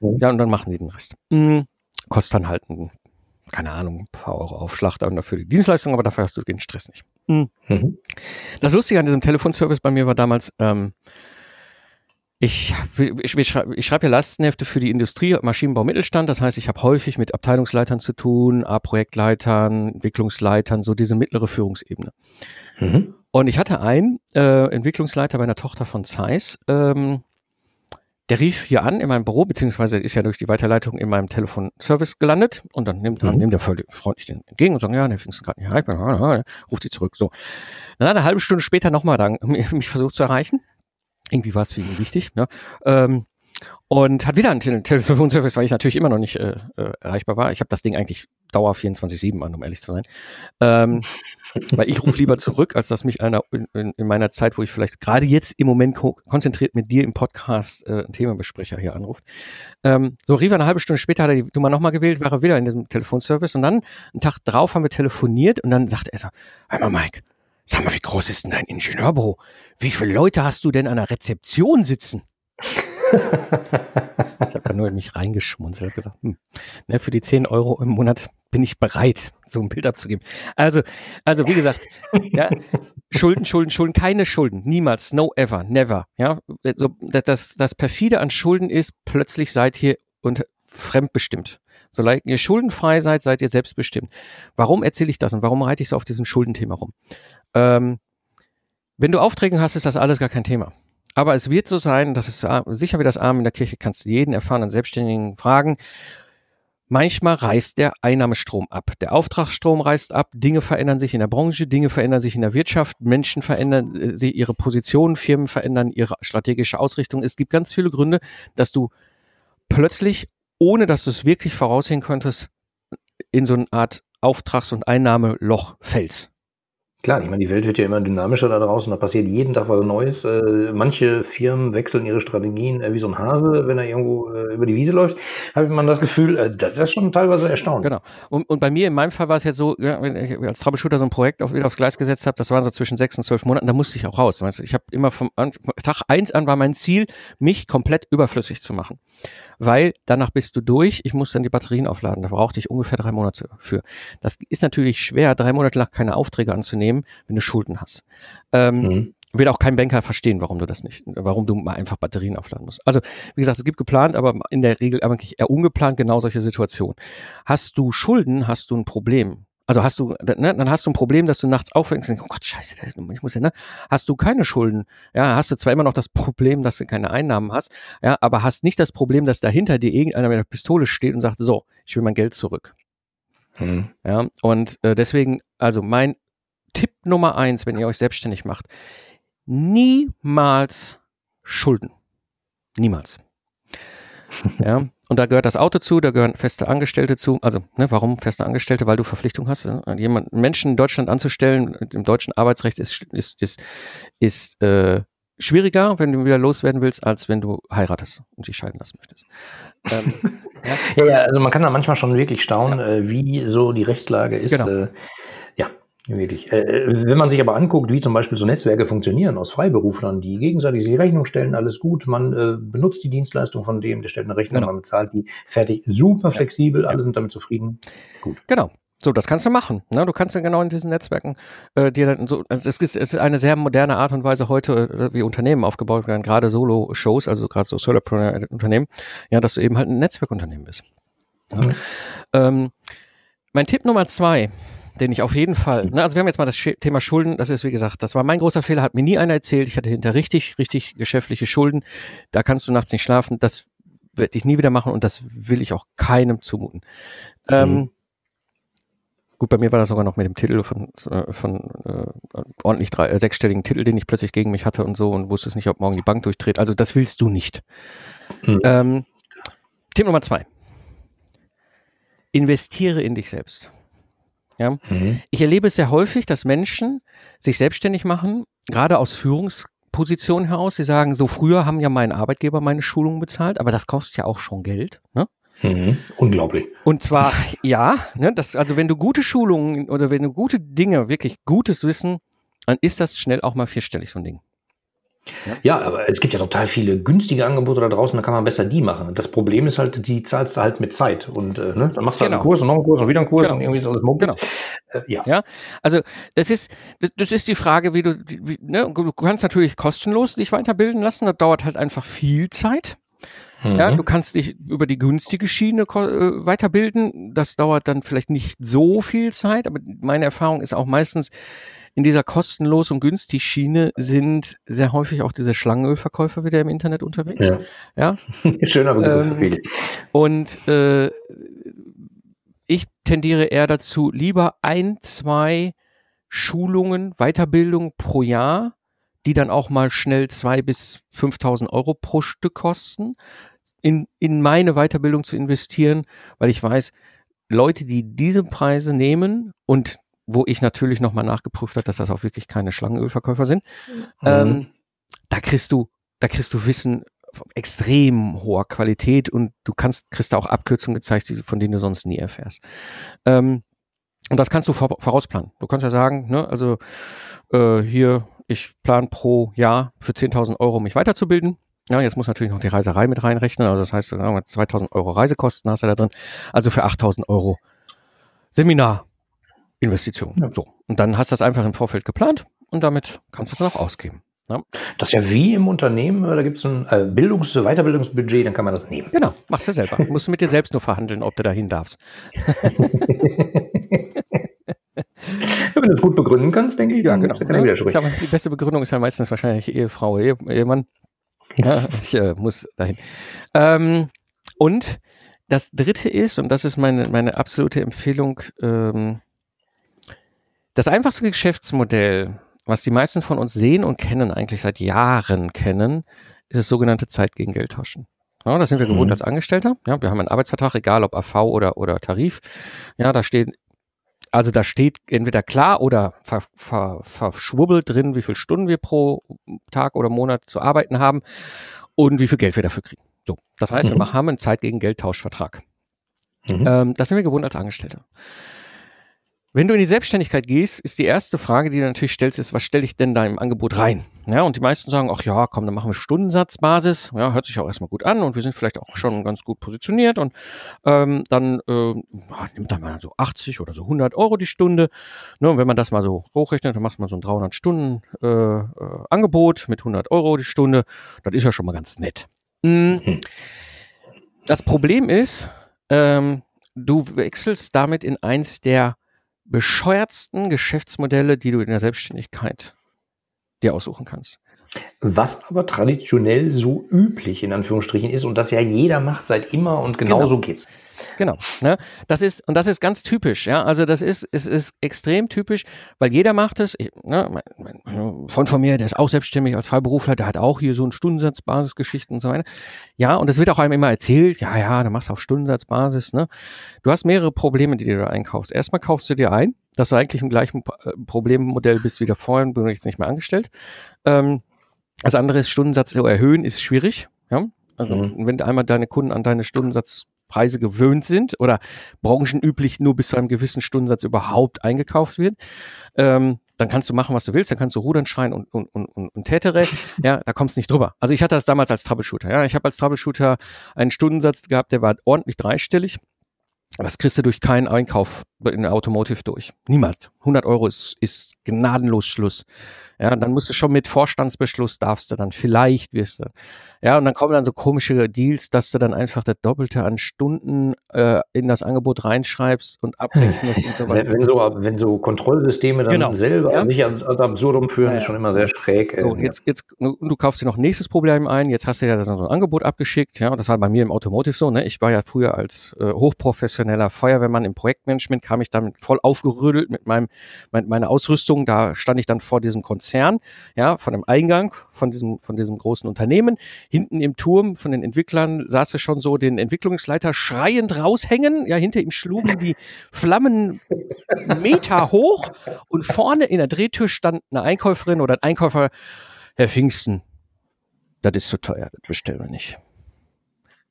Mhm. Ja, und dann machen die den Rest. Mhm. Kostet dann halt, ein, keine Ahnung, ein paar Euro Aufschlag dann dafür die Dienstleistung, aber dafür hast du den Stress nicht. Mhm. Mhm. Das Lustige an diesem Telefonservice bei mir war damals, ähm, ich, ich, ich schreibe schreib ja Lastenhefte für die Industrie, Maschinenbau, Mittelstand. Das heißt, ich habe häufig mit Abteilungsleitern zu tun, A-Projektleitern, Entwicklungsleitern, so diese mittlere Führungsebene. Mhm. Und ich hatte einen äh, Entwicklungsleiter bei einer Tochter von Zeiss, ähm, der rief hier an in meinem Büro, beziehungsweise ist ja durch die Weiterleitung in meinem Telefonservice gelandet und dann nimmt, mhm. dann nimmt er völlig freundlich den entgegen und sagt, ja, der findest gerade nicht erreichbar, ruft die zurück. So. Dann hat er eine halbe Stunde später nochmal mich versucht zu erreichen. Irgendwie war es für ihn wichtig. Ne? Ähm, und hat wieder einen Tele Telefonservice, weil ich natürlich immer noch nicht äh, äh, erreichbar war. Ich habe das Ding eigentlich Dauer 24-7 an, um ehrlich zu sein. Ähm, weil ich rufe lieber zurück, als dass mich einer in, in, in meiner Zeit, wo ich vielleicht gerade jetzt im Moment ko konzentriert mit dir im Podcast äh, ein Themabesprecher hier anruft. Ähm, so rief er eine halbe Stunde später, hat er die Nummer nochmal gewählt, war er wieder in diesem Telefonservice und dann einen Tag drauf haben wir telefoniert und dann sagte er so, hör mal Mike, sag mal, wie groß ist denn dein Ingenieurbüro? Wie viele Leute hast du denn an der Rezeption sitzen? Ich habe da nur in mich reingeschmunzelt und gesagt, hm, ne, für die 10 Euro im Monat bin ich bereit, so ein Bild abzugeben. Also, also wie gesagt, ja, Schulden, Schulden, Schulden, keine Schulden, niemals, no ever, never. Ja, also das, das perfide an Schulden ist, plötzlich seid ihr und fremdbestimmt. Solange ihr schuldenfrei seid, seid ihr selbstbestimmt. Warum erzähle ich das und warum reite ich so auf diesem Schuldenthema rum? Ähm, wenn du Aufträge hast, ist das alles gar kein Thema. Aber es wird so sein, dass es sicher wie das Arm in der Kirche kannst du jeden erfahrenen Selbstständigen fragen. Manchmal reißt der Einnahmestrom ab. Der Auftragsstrom reißt ab, Dinge verändern sich in der Branche, Dinge verändern sich in der Wirtschaft, Menschen verändern äh, sie ihre Positionen, Firmen verändern ihre strategische Ausrichtung. Es gibt ganz viele Gründe, dass du plötzlich, ohne dass du es wirklich voraussehen könntest, in so eine Art Auftrags- und Einnahmeloch fällst. Klar, ich meine, die Welt wird ja immer dynamischer da draußen, da passiert jeden Tag was Neues. Äh, manche Firmen wechseln ihre Strategien äh, wie so ein Hase, wenn er irgendwo äh, über die Wiese läuft, habe man das Gefühl, das ist schon teilweise erstaunlich. Genau. Und, und bei mir, in meinem Fall war es jetzt so, ja, wenn ich als Troubleshooter so ein Projekt auf, wieder aufs Gleis gesetzt habe, das war so zwischen sechs und zwölf Monaten, da musste ich auch raus. Ich habe immer vom Tag eins an war mein Ziel, mich komplett überflüssig zu machen weil danach bist du durch. Ich muss dann die Batterien aufladen. Da brauchte ich ungefähr drei Monate für. Das ist natürlich schwer, drei Monate lang keine Aufträge anzunehmen, wenn du Schulden hast. Ähm, mhm. Wird auch kein Banker verstehen, warum du das nicht, warum du mal einfach Batterien aufladen musst. Also, wie gesagt, es gibt geplant, aber in der Regel eigentlich eher ungeplant genau solche Situationen. Hast du Schulden, hast du ein Problem. Also hast du, ne, dann hast du ein Problem, dass du nachts aufwächst und denkst, oh Gott, scheiße, ich muss ja, ne? Hast du keine Schulden, ja, hast du zwar immer noch das Problem, dass du keine Einnahmen hast, ja, aber hast nicht das Problem, dass dahinter dir irgendeiner mit einer Pistole steht und sagt, so, ich will mein Geld zurück. Hm. Ja, und äh, deswegen, also mein Tipp Nummer eins, wenn ihr euch selbstständig macht, niemals Schulden. Niemals. ja, und da gehört das Auto zu, da gehören feste Angestellte zu. Also, ne, warum feste Angestellte? Weil du Verpflichtung hast, ne? jemanden Menschen in Deutschland anzustellen, im deutschen Arbeitsrecht ist, ist, ist, ist äh, schwieriger, wenn du wieder loswerden willst, als wenn du heiratest und dich scheiden lassen möchtest. Ähm, ja. ja. ja, also man kann da manchmal schon wirklich staunen, ja. äh, wie so die Rechtslage ist. Genau. Äh, Wirklich. Äh, äh, wenn man sich aber anguckt, wie zum Beispiel so Netzwerke funktionieren aus Freiberuflern, die gegenseitig die Rechnung stellen, alles gut, man äh, benutzt die Dienstleistung von dem, der stellt eine Rechnung, genau. man bezahlt die, fertig, super flexibel, ja. alle sind damit zufrieden. Gut. Genau. So, das kannst du machen. Ne? Du kannst ja genau in diesen Netzwerken äh, dir dann so, es ist, es ist eine sehr moderne Art und Weise heute, äh, wie Unternehmen aufgebaut werden, gerade Solo-Shows, also gerade so Solopreneur-Unternehmen, ja, dass du eben halt ein Netzwerkunternehmen bist. Mhm. Ähm, mein Tipp Nummer zwei, den ich auf jeden Fall, ne, also wir haben jetzt mal das Thema Schulden, das ist wie gesagt, das war mein großer Fehler, hat mir nie einer erzählt, ich hatte hinter richtig, richtig geschäftliche Schulden, da kannst du nachts nicht schlafen, das werde ich nie wieder machen und das will ich auch keinem zumuten. Ähm, mhm. Ähm, gut, bei mir war das sogar noch mit dem Titel von, äh, von äh, ordentlich drei, äh, sechsstelligen Titel, den ich plötzlich gegen mich hatte und so und wusste es nicht, ob morgen die Bank durchdreht, also das willst du nicht. Mhm. Ähm, Tipp Nummer zwei. Investiere in dich selbst. Ja? Mhm. Ich erlebe es sehr häufig, dass Menschen sich selbstständig machen, gerade aus Führungspositionen heraus. Sie sagen, so früher haben ja mein Arbeitgeber meine Schulungen bezahlt, aber das kostet ja auch schon Geld. Ne? Mhm. Unglaublich. Und zwar, ja, ne, das, also wenn du gute Schulungen oder wenn du gute Dinge, wirklich gutes Wissen, dann ist das schnell auch mal vierstellig, so ein Ding. Ja. ja, aber es gibt ja total viele günstige Angebote da draußen, da kann man besser die machen. Das Problem ist halt, die zahlst du halt mit Zeit. Und äh, ne, dann machst du halt genau. einen Kurs und noch einen Kurs und wieder einen Kurs genau. und irgendwie ist alles Mumpel. Genau. Äh, ja. ja, also das ist, das, das ist die Frage, wie du, wie, ne, du kannst natürlich kostenlos dich weiterbilden lassen, das dauert halt einfach viel Zeit. Mhm. Ja, du kannst dich über die günstige Schiene äh, weiterbilden. Das dauert dann vielleicht nicht so viel Zeit, aber meine Erfahrung ist auch meistens, in dieser kostenlos und günstig Schiene sind sehr häufig auch diese Schlangenölverkäufer wieder im Internet unterwegs. Ja. ja? Schöner Begriff. Ähm, und äh, ich tendiere eher dazu, lieber ein, zwei Schulungen, Weiterbildung pro Jahr, die dann auch mal schnell zwei bis 5.000 Euro pro Stück kosten, in, in meine Weiterbildung zu investieren, weil ich weiß, Leute, die diese Preise nehmen und wo ich natürlich nochmal nachgeprüft habe, dass das auch wirklich keine Schlangenölverkäufer sind. Mhm. Ähm, da kriegst du, da kriegst du Wissen von extrem hoher Qualität und du kannst, kriegst da auch Abkürzungen gezeigt, von denen du sonst nie erfährst. Ähm, und das kannst du vorausplanen. Du kannst ja sagen, ne, also äh, hier, ich plan pro Jahr für 10.000 Euro mich weiterzubilden. Ja, jetzt muss natürlich noch die Reiserei mit reinrechnen. Also das heißt, 2000 Euro Reisekosten hast du da drin. Also für 8000 Euro Seminar Investition. Ja. So. Und dann hast du das einfach im Vorfeld geplant und damit kannst du es dann auch ausgeben. Ja. Das ist ja wie im Unternehmen, da gibt es ein äh, Bildungs-, Weiterbildungsbudget, dann kann man das nehmen. Genau, machst du selber. Du musst mit dir selbst nur verhandeln, ob du dahin darfst. Wenn du es gut begründen kannst, denke ich, ja, genau. Kann ich ich glaube, die beste Begründung ist ja meistens wahrscheinlich Ehefrau, Ehe, Ehemann. Ja, ich äh, muss dahin. Ähm, und das dritte ist, und das ist meine, meine absolute Empfehlung, ähm, das einfachste Geschäftsmodell, was die meisten von uns sehen und kennen, eigentlich seit Jahren kennen, ist das sogenannte Zeit gegen Geld tauschen. Ja, das sind wir mhm. gewohnt als Angestellter. Ja, wir haben einen Arbeitsvertrag, egal ob AV oder, oder Tarif. Ja, da steht, also da steht entweder klar oder ver, ver, verschwubbelt drin, wie viele Stunden wir pro Tag oder Monat zu arbeiten haben und wie viel Geld wir dafür kriegen. So, das heißt, mhm. wir haben einen Zeit gegen Geld Tauschvertrag. Mhm. Ähm, das sind wir gewohnt als Angestellte. Wenn du in die Selbstständigkeit gehst, ist die erste Frage, die du natürlich stellst, ist, was stelle ich denn da im Angebot rein? Ja, und die meisten sagen, ach ja, komm, dann machen wir Stundensatzbasis. Ja, hört sich auch erstmal gut an und wir sind vielleicht auch schon ganz gut positioniert und ähm, dann äh, nimmt dann mal so 80 oder so 100 Euro die Stunde. Ne, und wenn man das mal so hochrechnet, dann macht man so ein 300 Stunden äh, äh, Angebot mit 100 Euro die Stunde. Das ist ja schon mal ganz nett. Mhm. Das Problem ist, ähm, du wechselst damit in eins der bescheuertsten Geschäftsmodelle, die du in der Selbstständigkeit dir aussuchen kannst. Was aber traditionell so üblich in Anführungsstrichen ist und das ja jeder macht seit immer und genau, genau. so geht's. Genau. Ne? Das ist, und das ist ganz typisch, ja. Also das ist, es ist extrem typisch, weil jeder macht es. Ich, ne, mein, mein Freund von mir, der ist auch selbstständig als Freiberufler, der hat auch hier so einen Stundensatzbasisgeschichten und so weiter. Ja, und es wird auch einem immer erzählt, ja, ja, da machst du auf Stundensatzbasis, ne? Du hast mehrere Probleme, die du da einkaufst. Erstmal kaufst du dir ein, dass du eigentlich im gleichen äh, Problemmodell bist wie der vorhin, bin ich jetzt nicht mehr angestellt. Ähm, das andere ist, Stundensatz zu erhöhen, ist schwierig. Ja? Also, mhm. wenn einmal deine Kunden an deine Stundensatzpreise gewöhnt sind oder branchenüblich nur bis zu einem gewissen Stundensatz überhaupt eingekauft wird, ähm, dann kannst du machen, was du willst, dann kannst du rudern, schreien und, und, und, und, und tätere. Ja, da kommst du nicht drüber. Also ich hatte das damals als Troubleshooter. Ja, ich habe als Troubleshooter einen Stundensatz gehabt, der war ordentlich dreistellig. Das kriegst du durch keinen Einkauf in der Automotive durch. Niemals. 100 Euro ist, ist gnadenlos Schluss. Ja, dann musst du schon mit Vorstandsbeschluss darfst du dann vielleicht wirst du. Ja, und dann kommen dann so komische Deals, dass du dann einfach das Doppelte an Stunden äh, in das Angebot reinschreibst und abrechnest und sowas. Wenn, wenn, so, wenn so Kontrollsysteme dann genau. selber ja. sich als, als absurdum führen, ja, ist schon immer sehr schräg. So, jetzt, jetzt, du kaufst dir noch nächstes Problem ein, jetzt hast du ja so ein Angebot abgeschickt, ja, und das war bei mir im Automotive so, ne? Ich war ja früher als äh, hochprofessioneller Feuerwehrmann im Projektmanagement, kam ich damit voll aufgerüttelt mit meinem, mit meiner Ausrüstung, da stand ich dann vor diesem Konzept Konzern, ja, von dem Eingang von diesem, von diesem großen Unternehmen. Hinten im Turm von den Entwicklern saß er schon so den Entwicklungsleiter schreiend raushängen. Ja, hinter ihm schlugen die Flammen Meter hoch und vorne in der Drehtür stand eine Einkäuferin oder ein Einkäufer, Herr Pfingsten, das ist zu teuer, das bestellen wir nicht.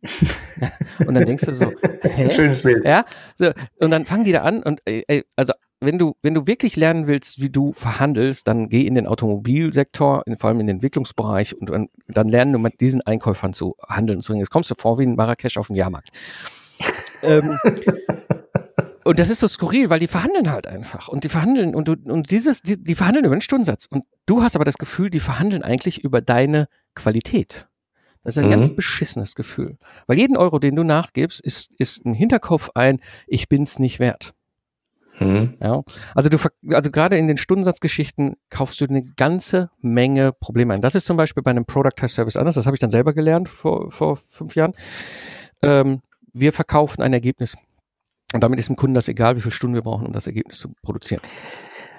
und dann denkst du so, hä? Schönes Bild. Ja, so, und dann fangen die da an und, ey, also wenn du, wenn du wirklich lernen willst, wie du verhandelst, dann geh in den Automobilsektor, in, vor allem in den Entwicklungsbereich und dann, dann lernen du mit diesen Einkäufern zu handeln. Jetzt kommst du vor wie ein Marrakesch auf dem Jahrmarkt. ähm, und das ist so skurril, weil die verhandeln halt einfach. Und die verhandeln, und, du, und dieses, die, die verhandeln über den Stundensatz. Und du hast aber das Gefühl, die verhandeln eigentlich über deine Qualität. Das ist ein mhm. ganz beschissenes Gefühl. Weil jeden Euro, den du nachgibst, ist, ist im Hinterkopf ein, ich bin's nicht wert. Mhm. Ja, also du, also gerade in den Stundensatzgeschichten kaufst du eine ganze Menge Probleme ein. Das ist zum Beispiel bei einem Product Test Service anders. Das habe ich dann selber gelernt vor, vor fünf Jahren. Ähm, wir verkaufen ein Ergebnis. Und damit ist dem Kunden das egal, wie viele Stunden wir brauchen, um das Ergebnis zu produzieren.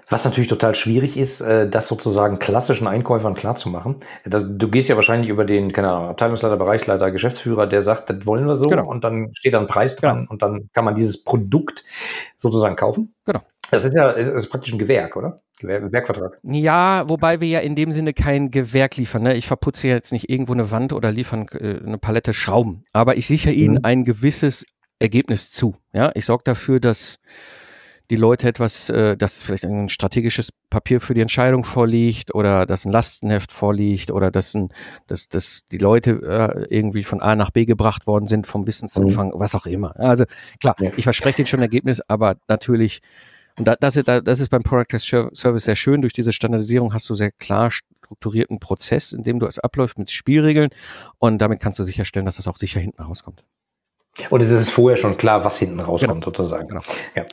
Was natürlich total schwierig ist, äh, das sozusagen klassischen Einkäufern klarzumachen. du gehst ja wahrscheinlich über den, keine Ahnung, Abteilungsleiter, Bereichsleiter, Geschäftsführer, der sagt, das wollen wir so genau. und dann steht da ein Preis dran genau. und dann kann man dieses Produkt sozusagen kaufen. Genau. Das ist ja ist, ist praktisch ein Gewerk, oder? Gewerkvertrag. Ja, wobei wir ja in dem Sinne kein Gewerk liefern. Ne? Ich verputze jetzt nicht irgendwo eine Wand oder liefern äh, eine Palette Schrauben, aber ich sichere ihnen mhm. ein gewisses Ergebnis zu. Ja, ich sorge dafür, dass die Leute etwas, äh, dass vielleicht ein strategisches Papier für die Entscheidung vorliegt oder dass ein Lastenheft vorliegt oder dass, ein, dass, dass die Leute äh, irgendwie von A nach B gebracht worden sind vom Wissensumfang, mhm. was auch immer. Also klar, ja. ich verspreche dir schon ein Ergebnis, aber natürlich, und da, das, ist, das ist beim Product Test Service sehr schön, durch diese Standardisierung hast du sehr klar strukturierten Prozess, in dem du es abläuft mit Spielregeln und damit kannst du sicherstellen, dass das auch sicher hinten rauskommt. Und es ist vorher schon klar, was hinten rauskommt, genau. sozusagen. Genau. Ja.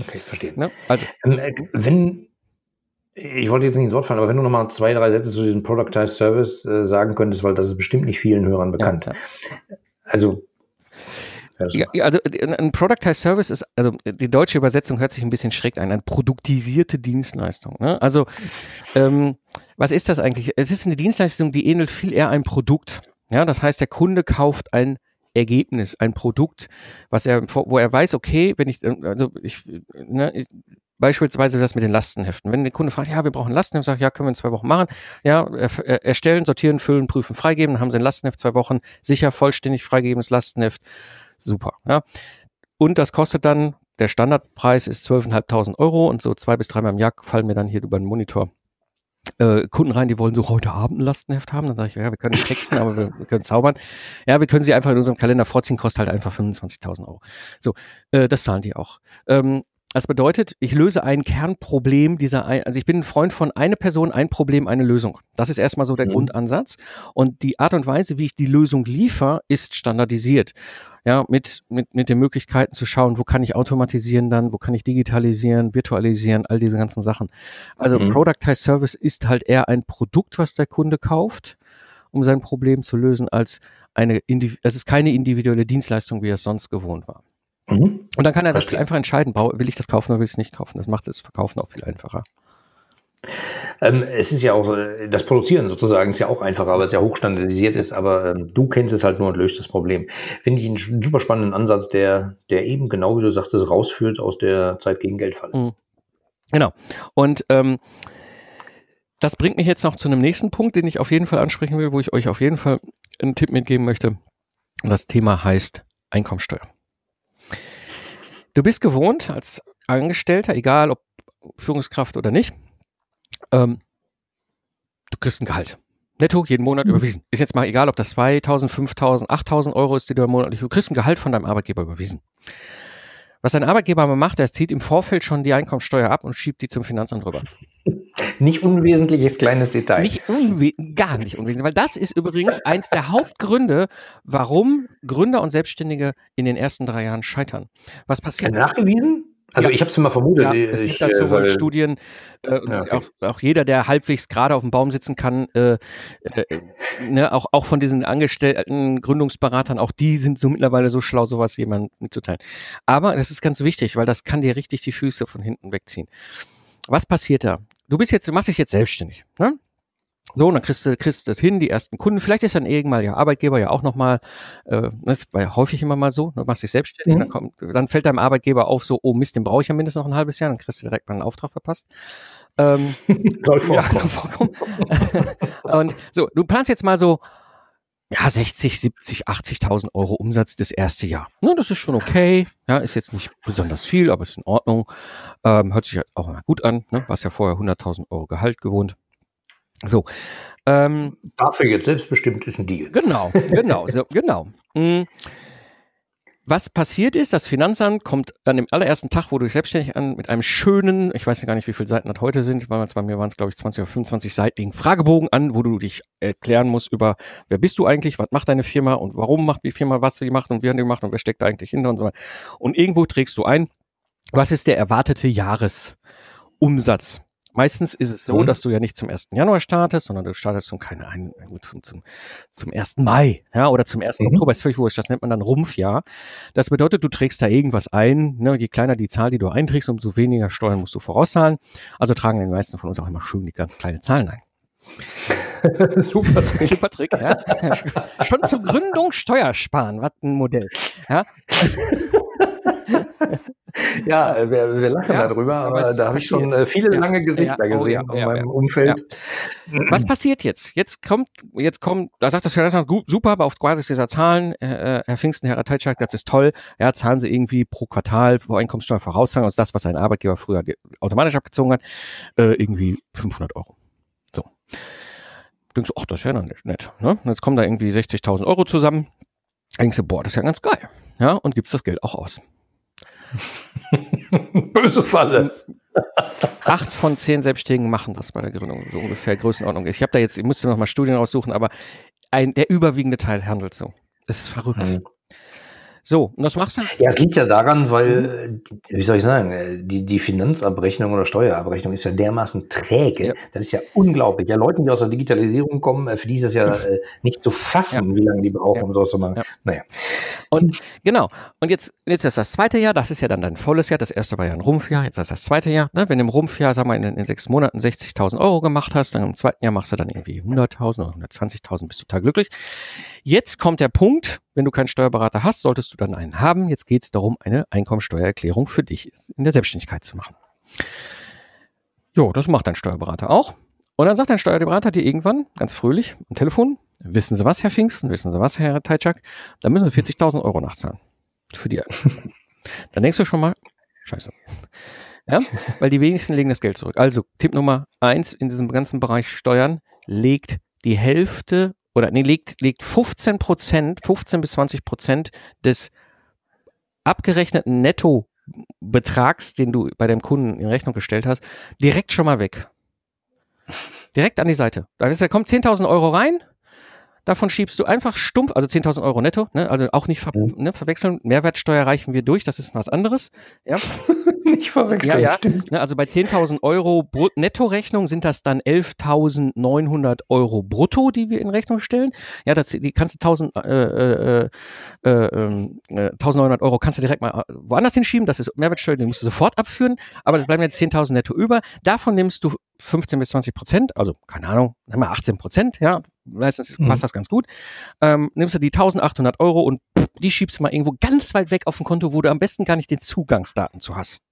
Okay, verstehe. Ne? Also, äh, wenn, ich wollte jetzt nicht ins Wort fallen, aber wenn du nochmal zwei, drei Sätze zu diesem Productized Service äh, sagen könntest, weil das ist bestimmt nicht vielen Hörern bekannt. Ja, also, ja, also ein Productized Service ist, also die deutsche Übersetzung hört sich ein bisschen schräg an, eine produktisierte Dienstleistung. Ne? Also, ähm, was ist das eigentlich? Es ist eine Dienstleistung, die ähnelt viel eher einem Produkt. Ja, das heißt, der Kunde kauft ein Ergebnis, ein Produkt, was er, wo er weiß, okay, wenn ich, also ich, ne, ich Beispielsweise das mit den Lastenheften. Wenn der Kunde fragt, ja, wir brauchen Lastenheft, ich, ja, können wir in zwei Wochen machen. Ja, erstellen, sortieren, füllen, prüfen, freigeben, dann haben sie ein Lastenheft zwei Wochen, sicher, vollständig freigegebenes Lastenheft. Super. Ja. Und das kostet dann, der Standardpreis ist 12.500 Euro und so zwei bis dreimal im Jahr fallen mir dann hier über den Monitor äh, Kunden rein, die wollen so heute Abend ein Lastenheft haben. Dann sage ich, ja, wir können nicht texten, aber wir, wir, können zaubern. Ja, wir können sie einfach in unserem Kalender vorziehen, kostet halt einfach 25.000 Euro. So, äh, das zahlen die auch. Ähm, das bedeutet, ich löse ein Kernproblem dieser, ein also ich bin ein Freund von eine Person, ein Problem, eine Lösung. Das ist erstmal so der mhm. Grundansatz. Und die Art und Weise, wie ich die Lösung liefere, ist standardisiert ja, mit, mit, mit den Möglichkeiten zu schauen, wo kann ich automatisieren dann, wo kann ich digitalisieren, virtualisieren, all diese ganzen Sachen. Also mhm. Productized Service ist halt eher ein Produkt, was der Kunde kauft, um sein Problem zu lösen, als eine, es ist keine individuelle Dienstleistung, wie er es sonst gewohnt war. Mhm. Und dann kann er Verstehe. einfach entscheiden, will ich das kaufen oder will ich es nicht kaufen. Das macht das Verkaufen auch viel einfacher. Ähm, es ist ja auch, äh, das Produzieren sozusagen ist ja auch einfacher, weil es ja hochstandardisiert ist, aber ähm, du kennst es halt nur und löst das Problem. Finde ich einen super spannenden Ansatz, der, der eben genau wie du sagtest, rausführt aus der Zeit gegen Geldfalle. Mhm. Genau. Und ähm, das bringt mich jetzt noch zu einem nächsten Punkt, den ich auf jeden Fall ansprechen will, wo ich euch auf jeden Fall einen Tipp mitgeben möchte. das Thema heißt Einkommensteuer. Du bist gewohnt als Angestellter, egal ob Führungskraft oder nicht, ähm, du kriegst ein Gehalt. Netto jeden Monat mhm. überwiesen. Ist jetzt mal egal, ob das 2000, 5000, 8000 Euro ist, die du im Monat, du kriegst ein Gehalt von deinem Arbeitgeber überwiesen. Was dein Arbeitgeber aber macht, er zieht im Vorfeld schon die Einkommensteuer ab und schiebt die zum Finanzamt rüber. Nicht unwesentliches kleines Detail. Nicht unwe gar nicht unwesentlich, weil das ist übrigens eins der Hauptgründe, warum Gründer und Selbstständige in den ersten drei Jahren scheitern. Was passiert? Nachgewiesen? Also ja. ich habe es immer vermutet. Ja, es gibt dazu wohl Studien, äh, und ja, okay. auch, auch jeder, der halbwegs gerade auf dem Baum sitzen kann, äh, äh, ne, auch, auch von diesen angestellten Gründungsberatern, auch die sind so mittlerweile so schlau, sowas jemandem mitzuteilen. Aber das ist ganz wichtig, weil das kann dir richtig die Füße von hinten wegziehen. Was passiert da? Du bist jetzt, du machst dich jetzt selbstständig. Ne? So, und dann kriegst du, kriegst du das hin, die ersten Kunden. Vielleicht ist dann irgendwann ja Arbeitgeber ja auch nochmal, äh, das war ja häufig immer mal so, du machst dich selbstständig, mhm. dann, kommt, dann fällt deinem Arbeitgeber auf so, oh Mist, den brauche ich ja mindestens noch ein halbes Jahr, dann kriegst du direkt mal einen Auftrag verpasst. Ähm, ja, so und so, du planst jetzt mal so ja, 60, 70, 80.000 Euro Umsatz das erste Jahr. Ne, das ist schon okay. Ja, ist jetzt nicht besonders viel, aber ist in Ordnung. Ähm, hört sich auch mal gut an. Ne? Warst ja vorher 100.000 Euro Gehalt gewohnt. So. Ähm, Dafür jetzt selbstbestimmt ist ein Deal. Genau, genau, so, genau. Mhm was passiert ist, das Finanzamt kommt an dem allerersten Tag, wo du dich selbstständig an, mit einem schönen, ich weiß gar nicht, wie viele Seiten das heute sind, bei mir waren es, glaube ich, 20 oder 25 seitigen Fragebogen an, wo du dich erklären musst über, wer bist du eigentlich, was macht deine Firma und warum macht die Firma, was sie macht und wie haben die gemacht und wer steckt da eigentlich hinter und so weiter. Und irgendwo trägst du ein, was ist der erwartete Jahresumsatz? Meistens ist es so, mhm. dass du ja nicht zum 1. Januar startest, sondern du startest zum, keine Ahnung, zum, zum 1. Mai, ja, oder zum 1. Mhm. Oktober, ist völlig wurscht. Das nennt man dann Rumpfjahr. Das bedeutet, du trägst da irgendwas ein, ne, je kleiner die Zahl, die du einträgst, umso weniger Steuern musst du vorauszahlen. Also tragen die meisten von uns auch immer schön die ganz kleine Zahlen ein. Super Trick. Super Trick, ja. Schon zur Gründung Steuersparen, was ein Modell. Ja. ja, äh, wir, wir lachen ja, darüber, aber da habe ich schon äh, viele ja. lange Gesichter ja, oh, gesehen in meinem Umfeld. Was passiert jetzt? Jetzt kommt, jetzt kommt, da sagt das Finanzamt, super, aber auf Basis dieser Zahlen, äh, äh, Herr Pfingsten, Herr Rateitschak, das ist toll. Ja, zahlen Sie irgendwie pro Quartal vor Einkommenssteuer vorauszahlen, aus das, was ein Arbeitgeber früher automatisch abgezogen hat, äh, irgendwie 500 Euro. So. Denkst du, ach, das ist ja noch nett. Ne? Jetzt kommen da irgendwie 60.000 Euro zusammen. Denkst du, boah, das ist ja ganz geil. Ja, und gibst das Geld auch aus. Böse Falle. Acht von zehn Selbstständigen machen das bei der Gründung, so ungefähr Größenordnung. Ich habe da jetzt, ich musste noch mal Studien raussuchen, aber ein, der überwiegende Teil handelt so. Es ist verrückt. Mhm. So, und das machst du? Ja, es liegt ja daran, weil, wie soll ich sagen, die, die Finanzabrechnung oder Steuerabrechnung ist ja dermaßen träge. Ja. Das ist ja unglaublich. Ja, Leute, die aus der Digitalisierung kommen, äh, für die ist es ja äh, nicht zu fassen, ja. wie lange die brauchen, um sowas zu machen. Ja. Naja. Und genau. Und jetzt, jetzt ist das zweite Jahr, das ist ja dann dein volles Jahr. Das erste war ja ein Rumpfjahr, jetzt ist das zweite Jahr. Ne? Wenn du im Rumpfjahr, sagen wir, in, in sechs Monaten 60.000 Euro gemacht hast, dann im zweiten Jahr machst du dann irgendwie 100.000 oder 120.000, bist du total glücklich. Jetzt kommt der Punkt, wenn du keinen Steuerberater hast, solltest du dann einen haben. Jetzt geht es darum, eine Einkommensteuererklärung für dich in der Selbstständigkeit zu machen. Jo, das macht dein Steuerberater auch. Und dann sagt dein Steuerberater dir irgendwann, ganz fröhlich, am Telefon, wissen Sie was, Herr Pfingsten, wissen Sie was, Herr Teitschak, da müssen Sie 40.000 Euro nachzahlen. Für die. dann denkst du schon mal, scheiße. Ja, weil die wenigsten legen das Geld zurück. Also, Tipp Nummer eins in diesem ganzen Bereich Steuern, legt die Hälfte oder nee, legt, legt 15 Prozent, 15 bis 20 Prozent des abgerechneten Nettobetrags, den du bei dem Kunden in Rechnung gestellt hast, direkt schon mal weg. Direkt an die Seite. Da, ist, da kommt 10.000 Euro rein, davon schiebst du einfach stumpf, also 10.000 Euro netto, ne, also auch nicht ver, ne, verwechseln. Mehrwertsteuer reichen wir durch, das ist was anderes. Ja. nicht verwechseln. Ja, ja. Ne, also bei 10.000 Euro Nettorechnung sind das dann 11.900 Euro brutto, die wir in Rechnung stellen. Ja, das, die kannst du 1.000, äh, äh, äh, 1.900 Euro kannst du direkt mal woanders hinschieben. Das ist Mehrwertsteuer, die musst du sofort abführen. Aber das bleiben jetzt 10.000 netto über. Davon nimmst du 15 bis 20 Prozent, also keine Ahnung, nimm mal 18 Prozent, ja, meistens mhm. passt das ganz gut. Ähm, nimmst du die 1800 Euro und pff, die schiebst du mal irgendwo ganz weit weg auf ein Konto, wo du am besten gar nicht den Zugangsdaten zu hast.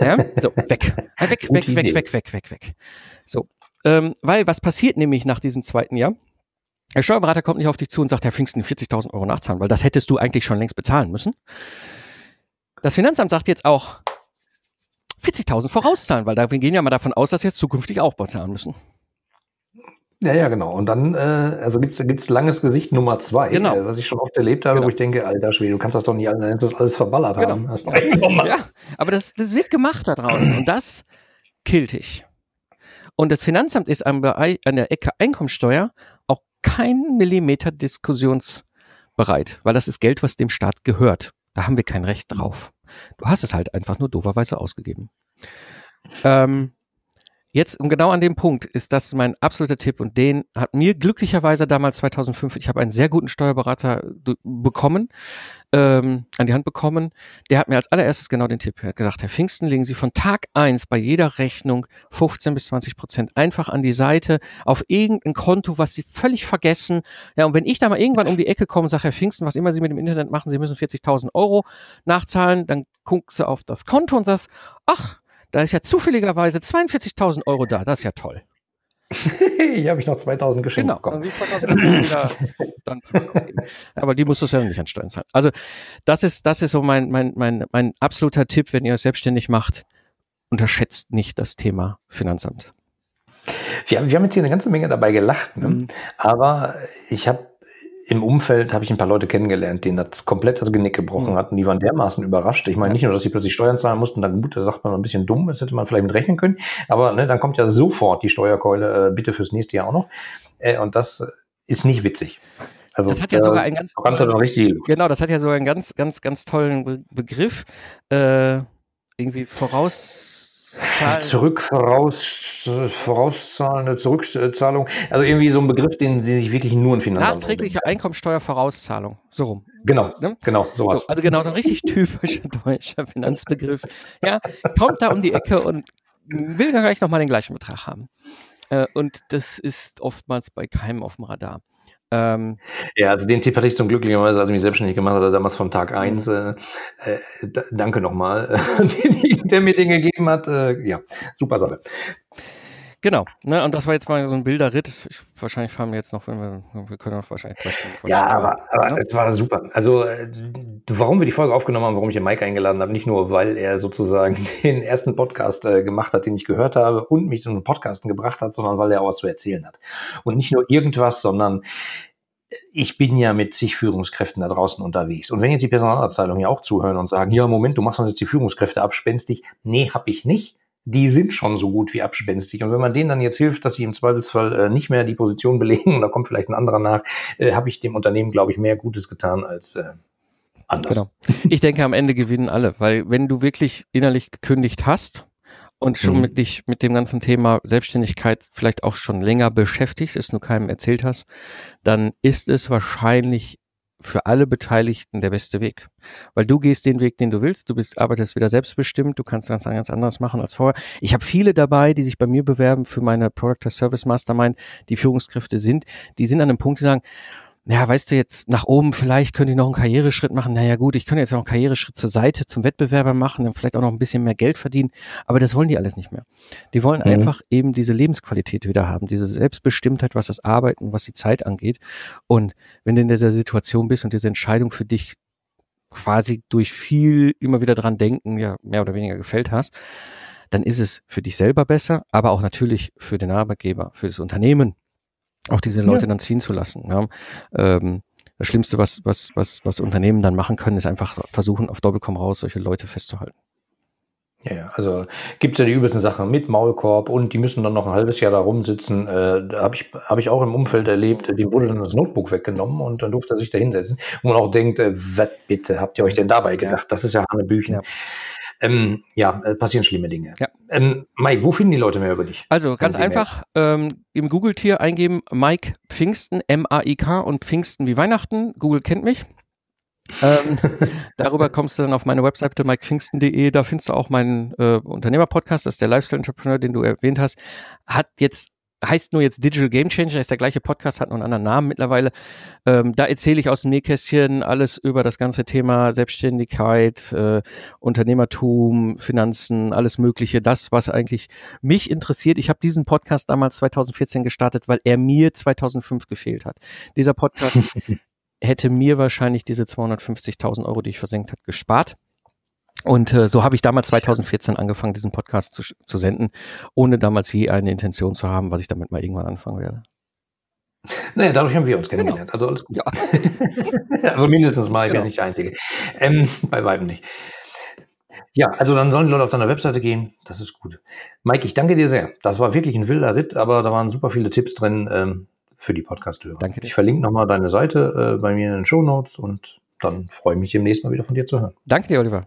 Ja, so, weg. Weg, weg, weg, weg, weg, weg, weg. So. Ähm, weil was passiert nämlich nach diesem zweiten Jahr? Der Steuerberater kommt nicht auf dich zu und sagt, Herr Pfingsten, 40.000 Euro nachzahlen, weil das hättest du eigentlich schon längst bezahlen müssen. Das Finanzamt sagt jetzt auch 40.000 vorauszahlen, weil da, wir gehen ja mal davon aus, dass sie jetzt zukünftig auch bezahlen müssen. Ja, ja, genau. Und dann, äh, also gibt's gibt's langes Gesicht Nummer zwei, genau. äh, was ich schon oft erlebt habe, genau. wo ich denke, alter Schwede, du kannst das doch nicht alles, das alles verballert genau. haben. ja, aber das, das wird gemacht da draußen und das killt dich. Und das Finanzamt ist an, an der Ecke Einkommensteuer auch kein Millimeter diskussionsbereit, weil das ist Geld, was dem Staat gehört. Da haben wir kein Recht drauf. Du hast es halt einfach nur dooferweise ausgegeben. Ähm, Jetzt, und genau an dem Punkt ist das mein absoluter Tipp und den hat mir glücklicherweise damals 2005, ich habe einen sehr guten Steuerberater bekommen, ähm, an die Hand bekommen. Der hat mir als allererstes genau den Tipp gesagt, Herr Pfingsten, legen Sie von Tag eins bei jeder Rechnung 15 bis 20 Prozent einfach an die Seite auf irgendein Konto, was Sie völlig vergessen. Ja, und wenn ich da mal irgendwann um die Ecke komme und sage, Herr Pfingsten, was immer Sie mit dem Internet machen, Sie müssen 40.000 Euro nachzahlen, dann guckst du auf das Konto und sagst, ach, da ist ja zufälligerweise 42.000 Euro da. Das ist ja toll. Hier habe ich noch 2000 geschenkt genau, bekommen. 2000 wieder dann Aber die musst du ja nicht an Steuern zahlen. Also das ist, das ist so mein, mein, mein, mein absoluter Tipp, wenn ihr euch selbstständig macht. Unterschätzt nicht das Thema Finanzamt. Wir, wir haben jetzt hier eine ganze Menge dabei gelacht, ne? Mhm. aber ich habe im Umfeld habe ich ein paar Leute kennengelernt, denen das komplett das Genick gebrochen mhm. hat und die waren dermaßen überrascht. Ich meine nicht nur, dass sie plötzlich Steuern zahlen mussten, dann gut, da sagt man ein bisschen dumm, das hätte man vielleicht mit rechnen können, aber ne, dann kommt ja sofort die Steuerkeule, äh, bitte fürs nächste Jahr auch noch. Äh, und das ist nicht witzig. Also, das hat ja sogar einen ganz tollen, genau, das hat ja sogar einen ganz, ganz, ganz tollen Be Begriff. Äh, irgendwie voraus Zurück, voraus, vorauszahlende Zurückzahlung. Also irgendwie so ein Begriff, den sie sich wirklich nur in Finanzamt Nachträgliche Einkommensteuervorauszahlung. So rum. Genau, ne? genau, sowas. So, also genau, so ein richtig typischer deutscher Finanzbegriff. Ja, kommt da um die Ecke und will dann gleich nochmal den gleichen Betrag haben. Äh, und das ist oftmals bei keinem auf dem Radar. Ähm, ja, also den Tipp hatte ich zum glücklicherweise, als ich mich selbstständig gemacht habe, damals von Tag 1. Mhm. Äh, äh, danke nochmal, der mir den gegeben hat. Äh, ja, super Sache. Genau, ne, und das war jetzt mal so ein Bilderritt. Ich, wahrscheinlich fahren wir jetzt noch, wenn wir, wir können auch wahrscheinlich zwei Stunden quatschen. Ja, aber, aber ne? es war super. Also, äh, warum wir die Folge aufgenommen haben, warum ich den Mike eingeladen habe, nicht nur, weil er sozusagen den ersten Podcast äh, gemacht hat, den ich gehört habe und mich in den Podcasten gebracht hat, sondern weil er auch was zu erzählen hat. Und nicht nur irgendwas, sondern ich bin ja mit zig Führungskräften da draußen unterwegs. Und wenn jetzt die Personalabteilung ja auch zuhören und sagen, ja, Moment, du machst uns jetzt die Führungskräfte abspenstig. Nee, hab ich nicht die sind schon so gut wie abspenstig. Und wenn man denen dann jetzt hilft, dass sie im Zweifelsfall äh, nicht mehr die Position belegen, da kommt vielleicht ein anderer nach, äh, habe ich dem Unternehmen, glaube ich, mehr Gutes getan als äh, anders. Genau. Ich denke, am Ende gewinnen alle, weil wenn du wirklich innerlich gekündigt hast und schon mhm. mit dich mit dem ganzen Thema Selbstständigkeit vielleicht auch schon länger beschäftigt, es nur keinem erzählt hast, dann ist es wahrscheinlich für alle Beteiligten der beste Weg. Weil du gehst den Weg, den du willst, du bist, arbeitest wieder selbstbestimmt, du kannst ganz, ganz anders machen als vorher. Ich habe viele dabei, die sich bei mir bewerben für meine Product Service Mastermind, die Führungskräfte sind, die sind an einem Punkt, die sagen, ja, weißt du, jetzt nach oben, vielleicht könnte ich noch einen Karriereschritt machen. Naja, gut, ich könnte jetzt noch einen Karriereschritt zur Seite zum Wettbewerber machen, dann vielleicht auch noch ein bisschen mehr Geld verdienen. Aber das wollen die alles nicht mehr. Die wollen mhm. einfach eben diese Lebensqualität wieder haben, diese Selbstbestimmtheit, was das Arbeiten, was die Zeit angeht. Und wenn du in dieser Situation bist und diese Entscheidung für dich quasi durch viel immer wieder dran denken, ja, mehr oder weniger gefällt hast, dann ist es für dich selber besser, aber auch natürlich für den Arbeitgeber, für das Unternehmen auch diese Leute ja. dann ziehen zu lassen. Ja. Ähm, das Schlimmste, was, was, was, was Unternehmen dann machen können, ist einfach versuchen, auf Doppelkomm raus solche Leute festzuhalten. Ja, ja, also gibt's ja die übelsten Sachen mit Maulkorb und die müssen dann noch ein halbes Jahr da rumsitzen. Äh, da habe ich, hab ich auch im Umfeld erlebt, dem wurde dann das Notebook weggenommen und dann durfte er sich da hinsetzen. Und man auch denkt, äh, was bitte habt ihr euch denn dabei gedacht? Das ist ja Hanebüchen. Ja. Ähm, ja, äh, passieren schlimme Dinge. Ja. Ähm, Mike, wo finden die Leute mehr über dich? Also ganz einfach ähm, im Google-Tier eingeben Mike Pfingsten, M-A-I-K und Pfingsten wie Weihnachten. Google kennt mich. ähm, darüber kommst du dann auf meine Webseite mikepfingsten.de. Da findest du auch meinen äh, Unternehmer-Podcast, das ist der Lifestyle Entrepreneur, den du erwähnt hast. Hat jetzt heißt nur jetzt Digital Game Changer, ist der gleiche Podcast, hat nur einen anderen Namen mittlerweile. Ähm, da erzähle ich aus dem Nähkästchen alles über das ganze Thema Selbstständigkeit, äh, Unternehmertum, Finanzen, alles Mögliche, das, was eigentlich mich interessiert. Ich habe diesen Podcast damals 2014 gestartet, weil er mir 2005 gefehlt hat. Dieser Podcast hätte mir wahrscheinlich diese 250.000 Euro, die ich versenkt habe, gespart. Und äh, so habe ich damals 2014 angefangen, diesen Podcast zu, zu senden, ohne damals je eine Intention zu haben, was ich damit mal irgendwann anfangen werde. Naja, dadurch haben wir uns genau. kennengelernt. Genau. Also alles gut. Ja. also mindestens mal, ich genau. bin nicht der Einzige. Ähm, bei weitem nicht. Ja, also dann sollen die Leute auf deine Webseite gehen. Das ist gut. Mike, ich danke dir sehr. Das war wirklich ein wilder Ritt, aber da waren super viele Tipps drin ähm, für die Podcast-Hörer. Danke dir. Ich verlinke nochmal deine Seite äh, bei mir in den Show Notes und dann freue ich mich demnächst mal wieder von dir zu hören. Danke dir, Oliver.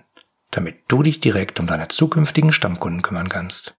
damit du dich direkt um deine zukünftigen Stammkunden kümmern kannst.